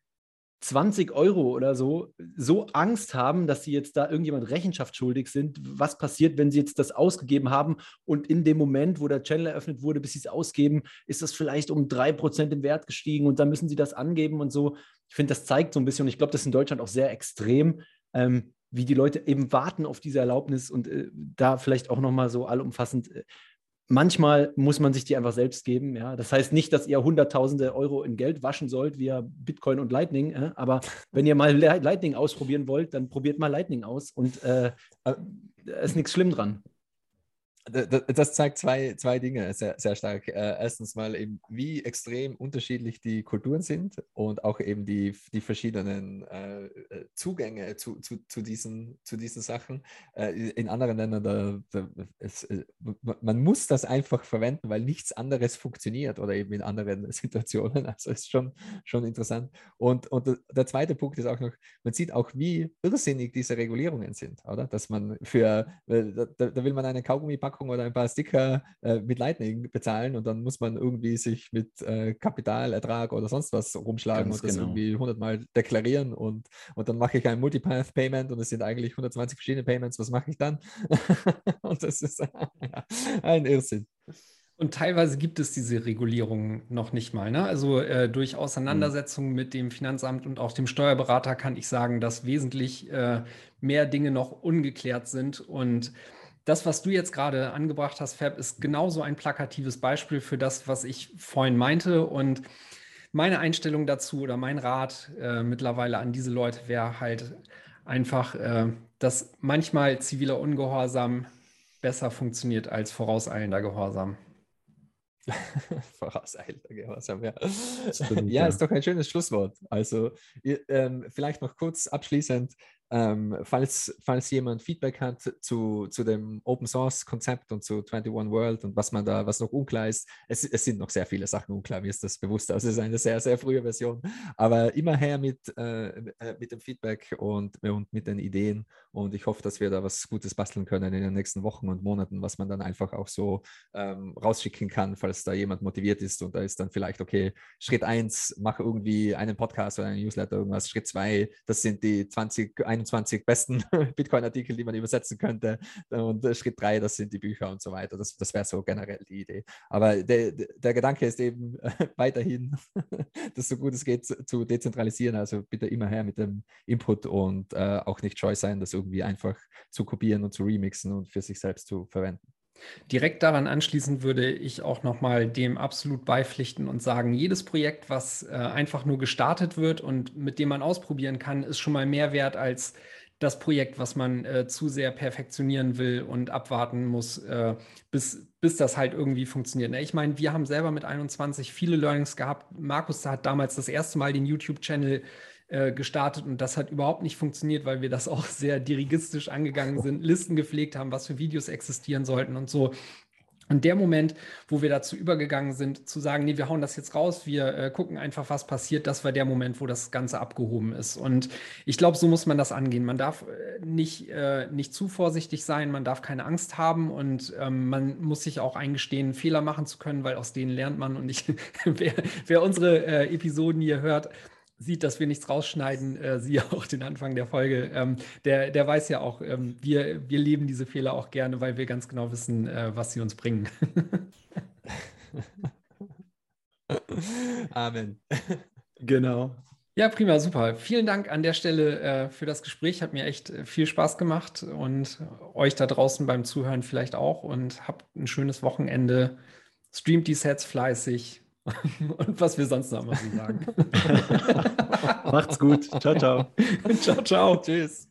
20 Euro oder so so Angst haben, dass sie jetzt da irgendjemand Rechenschaft schuldig sind, was passiert, wenn sie jetzt das ausgegeben haben und in dem Moment, wo der Channel eröffnet wurde, bis sie es ausgeben, ist das vielleicht um 3% im Wert gestiegen und dann müssen sie das angeben und so. Ich finde, das zeigt so ein bisschen, und ich glaube, das ist in Deutschland auch sehr extrem, ähm, wie die Leute eben warten auf diese Erlaubnis und äh, da vielleicht auch nochmal so allumfassend. Äh, manchmal muss man sich die einfach selbst geben. Ja? Das heißt nicht, dass ihr Hunderttausende Euro in Geld waschen sollt via Bitcoin und Lightning. Ja? Aber wenn ihr mal Lightning ausprobieren wollt, dann probiert mal Lightning aus und äh, ist nichts schlimm dran das zeigt zwei, zwei Dinge sehr, sehr stark. Äh, erstens mal eben, wie extrem unterschiedlich die Kulturen sind und auch eben die, die verschiedenen äh, äh Zugänge zu, zu, zu, diesen, zu diesen Sachen. In anderen Ländern, da, es, man muss das einfach verwenden, weil nichts anderes funktioniert oder eben in anderen Situationen. Also ist schon, schon interessant. Und, und der zweite Punkt ist auch noch, man sieht auch, wie irrsinnig diese Regulierungen sind, oder? Dass man für, da, da will man eine Kaugummi packen Packung oder ein paar Sticker äh, mit Lightning bezahlen und dann muss man irgendwie sich mit äh, Kapitalertrag oder sonst was rumschlagen Ganz und das genau. irgendwie 100 Mal deklarieren und, und dann mache ich ein Multipath Payment und es sind eigentlich 120 verschiedene Payments. Was mache ich dann? und das ist ein Irrsinn. Und teilweise gibt es diese Regulierung noch nicht mal. Ne? Also äh, durch Auseinandersetzungen mhm. mit dem Finanzamt und auch dem Steuerberater kann ich sagen, dass wesentlich äh, mehr Dinge noch ungeklärt sind. Und das, was du jetzt gerade angebracht hast, Fab, ist genauso ein plakatives Beispiel für das, was ich vorhin meinte. Und meine Einstellung dazu oder mein Rat äh, mittlerweile an diese Leute wäre halt einfach, äh, dass manchmal ziviler Ungehorsam besser funktioniert als vorauseilender Gehorsam. Vorauseilender Gehorsam, ja. Stimmt, ja, ist doch ein schönes Schlusswort. Also, ihr, ähm, vielleicht noch kurz abschließend. Ähm, falls, falls jemand Feedback hat zu, zu dem Open Source Konzept und zu 21 World und was man da, was noch unklar ist, es, es sind noch sehr viele Sachen unklar, mir ist das bewusst. Also es ist eine sehr, sehr frühe Version. Aber immer her mit, äh, äh, mit dem Feedback und, und mit den Ideen. Und ich hoffe, dass wir da was Gutes basteln können in den nächsten Wochen und Monaten, was man dann einfach auch so ähm, rausschicken kann, falls da jemand motiviert ist und da ist dann vielleicht, okay, Schritt 1, mach irgendwie einen Podcast oder einen Newsletter, irgendwas. Schritt 2, das sind die 20, 21 21 besten Bitcoin-Artikel, die man übersetzen könnte. Und Schritt drei, das sind die Bücher und so weiter. Das, das wäre so generell die Idee. Aber der, der Gedanke ist eben weiterhin, das so gut es geht zu dezentralisieren. Also bitte immer her mit dem Input und äh, auch nicht scheu sein, das irgendwie einfach zu kopieren und zu remixen und für sich selbst zu verwenden. Direkt daran anschließend würde ich auch nochmal dem absolut beipflichten und sagen, jedes Projekt, was äh, einfach nur gestartet wird und mit dem man ausprobieren kann, ist schon mal mehr wert als das Projekt, was man äh, zu sehr perfektionieren will und abwarten muss, äh, bis, bis das halt irgendwie funktioniert. Ne? Ich meine, wir haben selber mit 21 viele Learnings gehabt. Markus hat damals das erste Mal den YouTube-Channel äh, gestartet und das hat überhaupt nicht funktioniert, weil wir das auch sehr dirigistisch angegangen sind, Listen gepflegt haben, was für Videos existieren sollten und so. Und der Moment, wo wir dazu übergegangen sind, zu sagen, nee, wir hauen das jetzt raus, wir äh, gucken einfach, was passiert, das war der Moment, wo das Ganze abgehoben ist. Und ich glaube, so muss man das angehen. Man darf äh, nicht, äh, nicht zu vorsichtig sein, man darf keine Angst haben und ähm, man muss sich auch eingestehen, Fehler machen zu können, weil aus denen lernt man. Und ich, wer, wer unsere äh, Episoden hier hört, sieht, dass wir nichts rausschneiden, äh, siehe auch den Anfang der Folge, ähm, der, der weiß ja auch, ähm, wir, wir leben diese Fehler auch gerne, weil wir ganz genau wissen, äh, was sie uns bringen. Amen. Genau. Ja, prima, super. Vielen Dank an der Stelle äh, für das Gespräch. Hat mir echt äh, viel Spaß gemacht und euch da draußen beim Zuhören vielleicht auch. Und habt ein schönes Wochenende. Streamt die Sets fleißig. Und was wir sonst noch mal so sagen. Macht's gut. Ciao, ciao. ciao, ciao. Tschüss.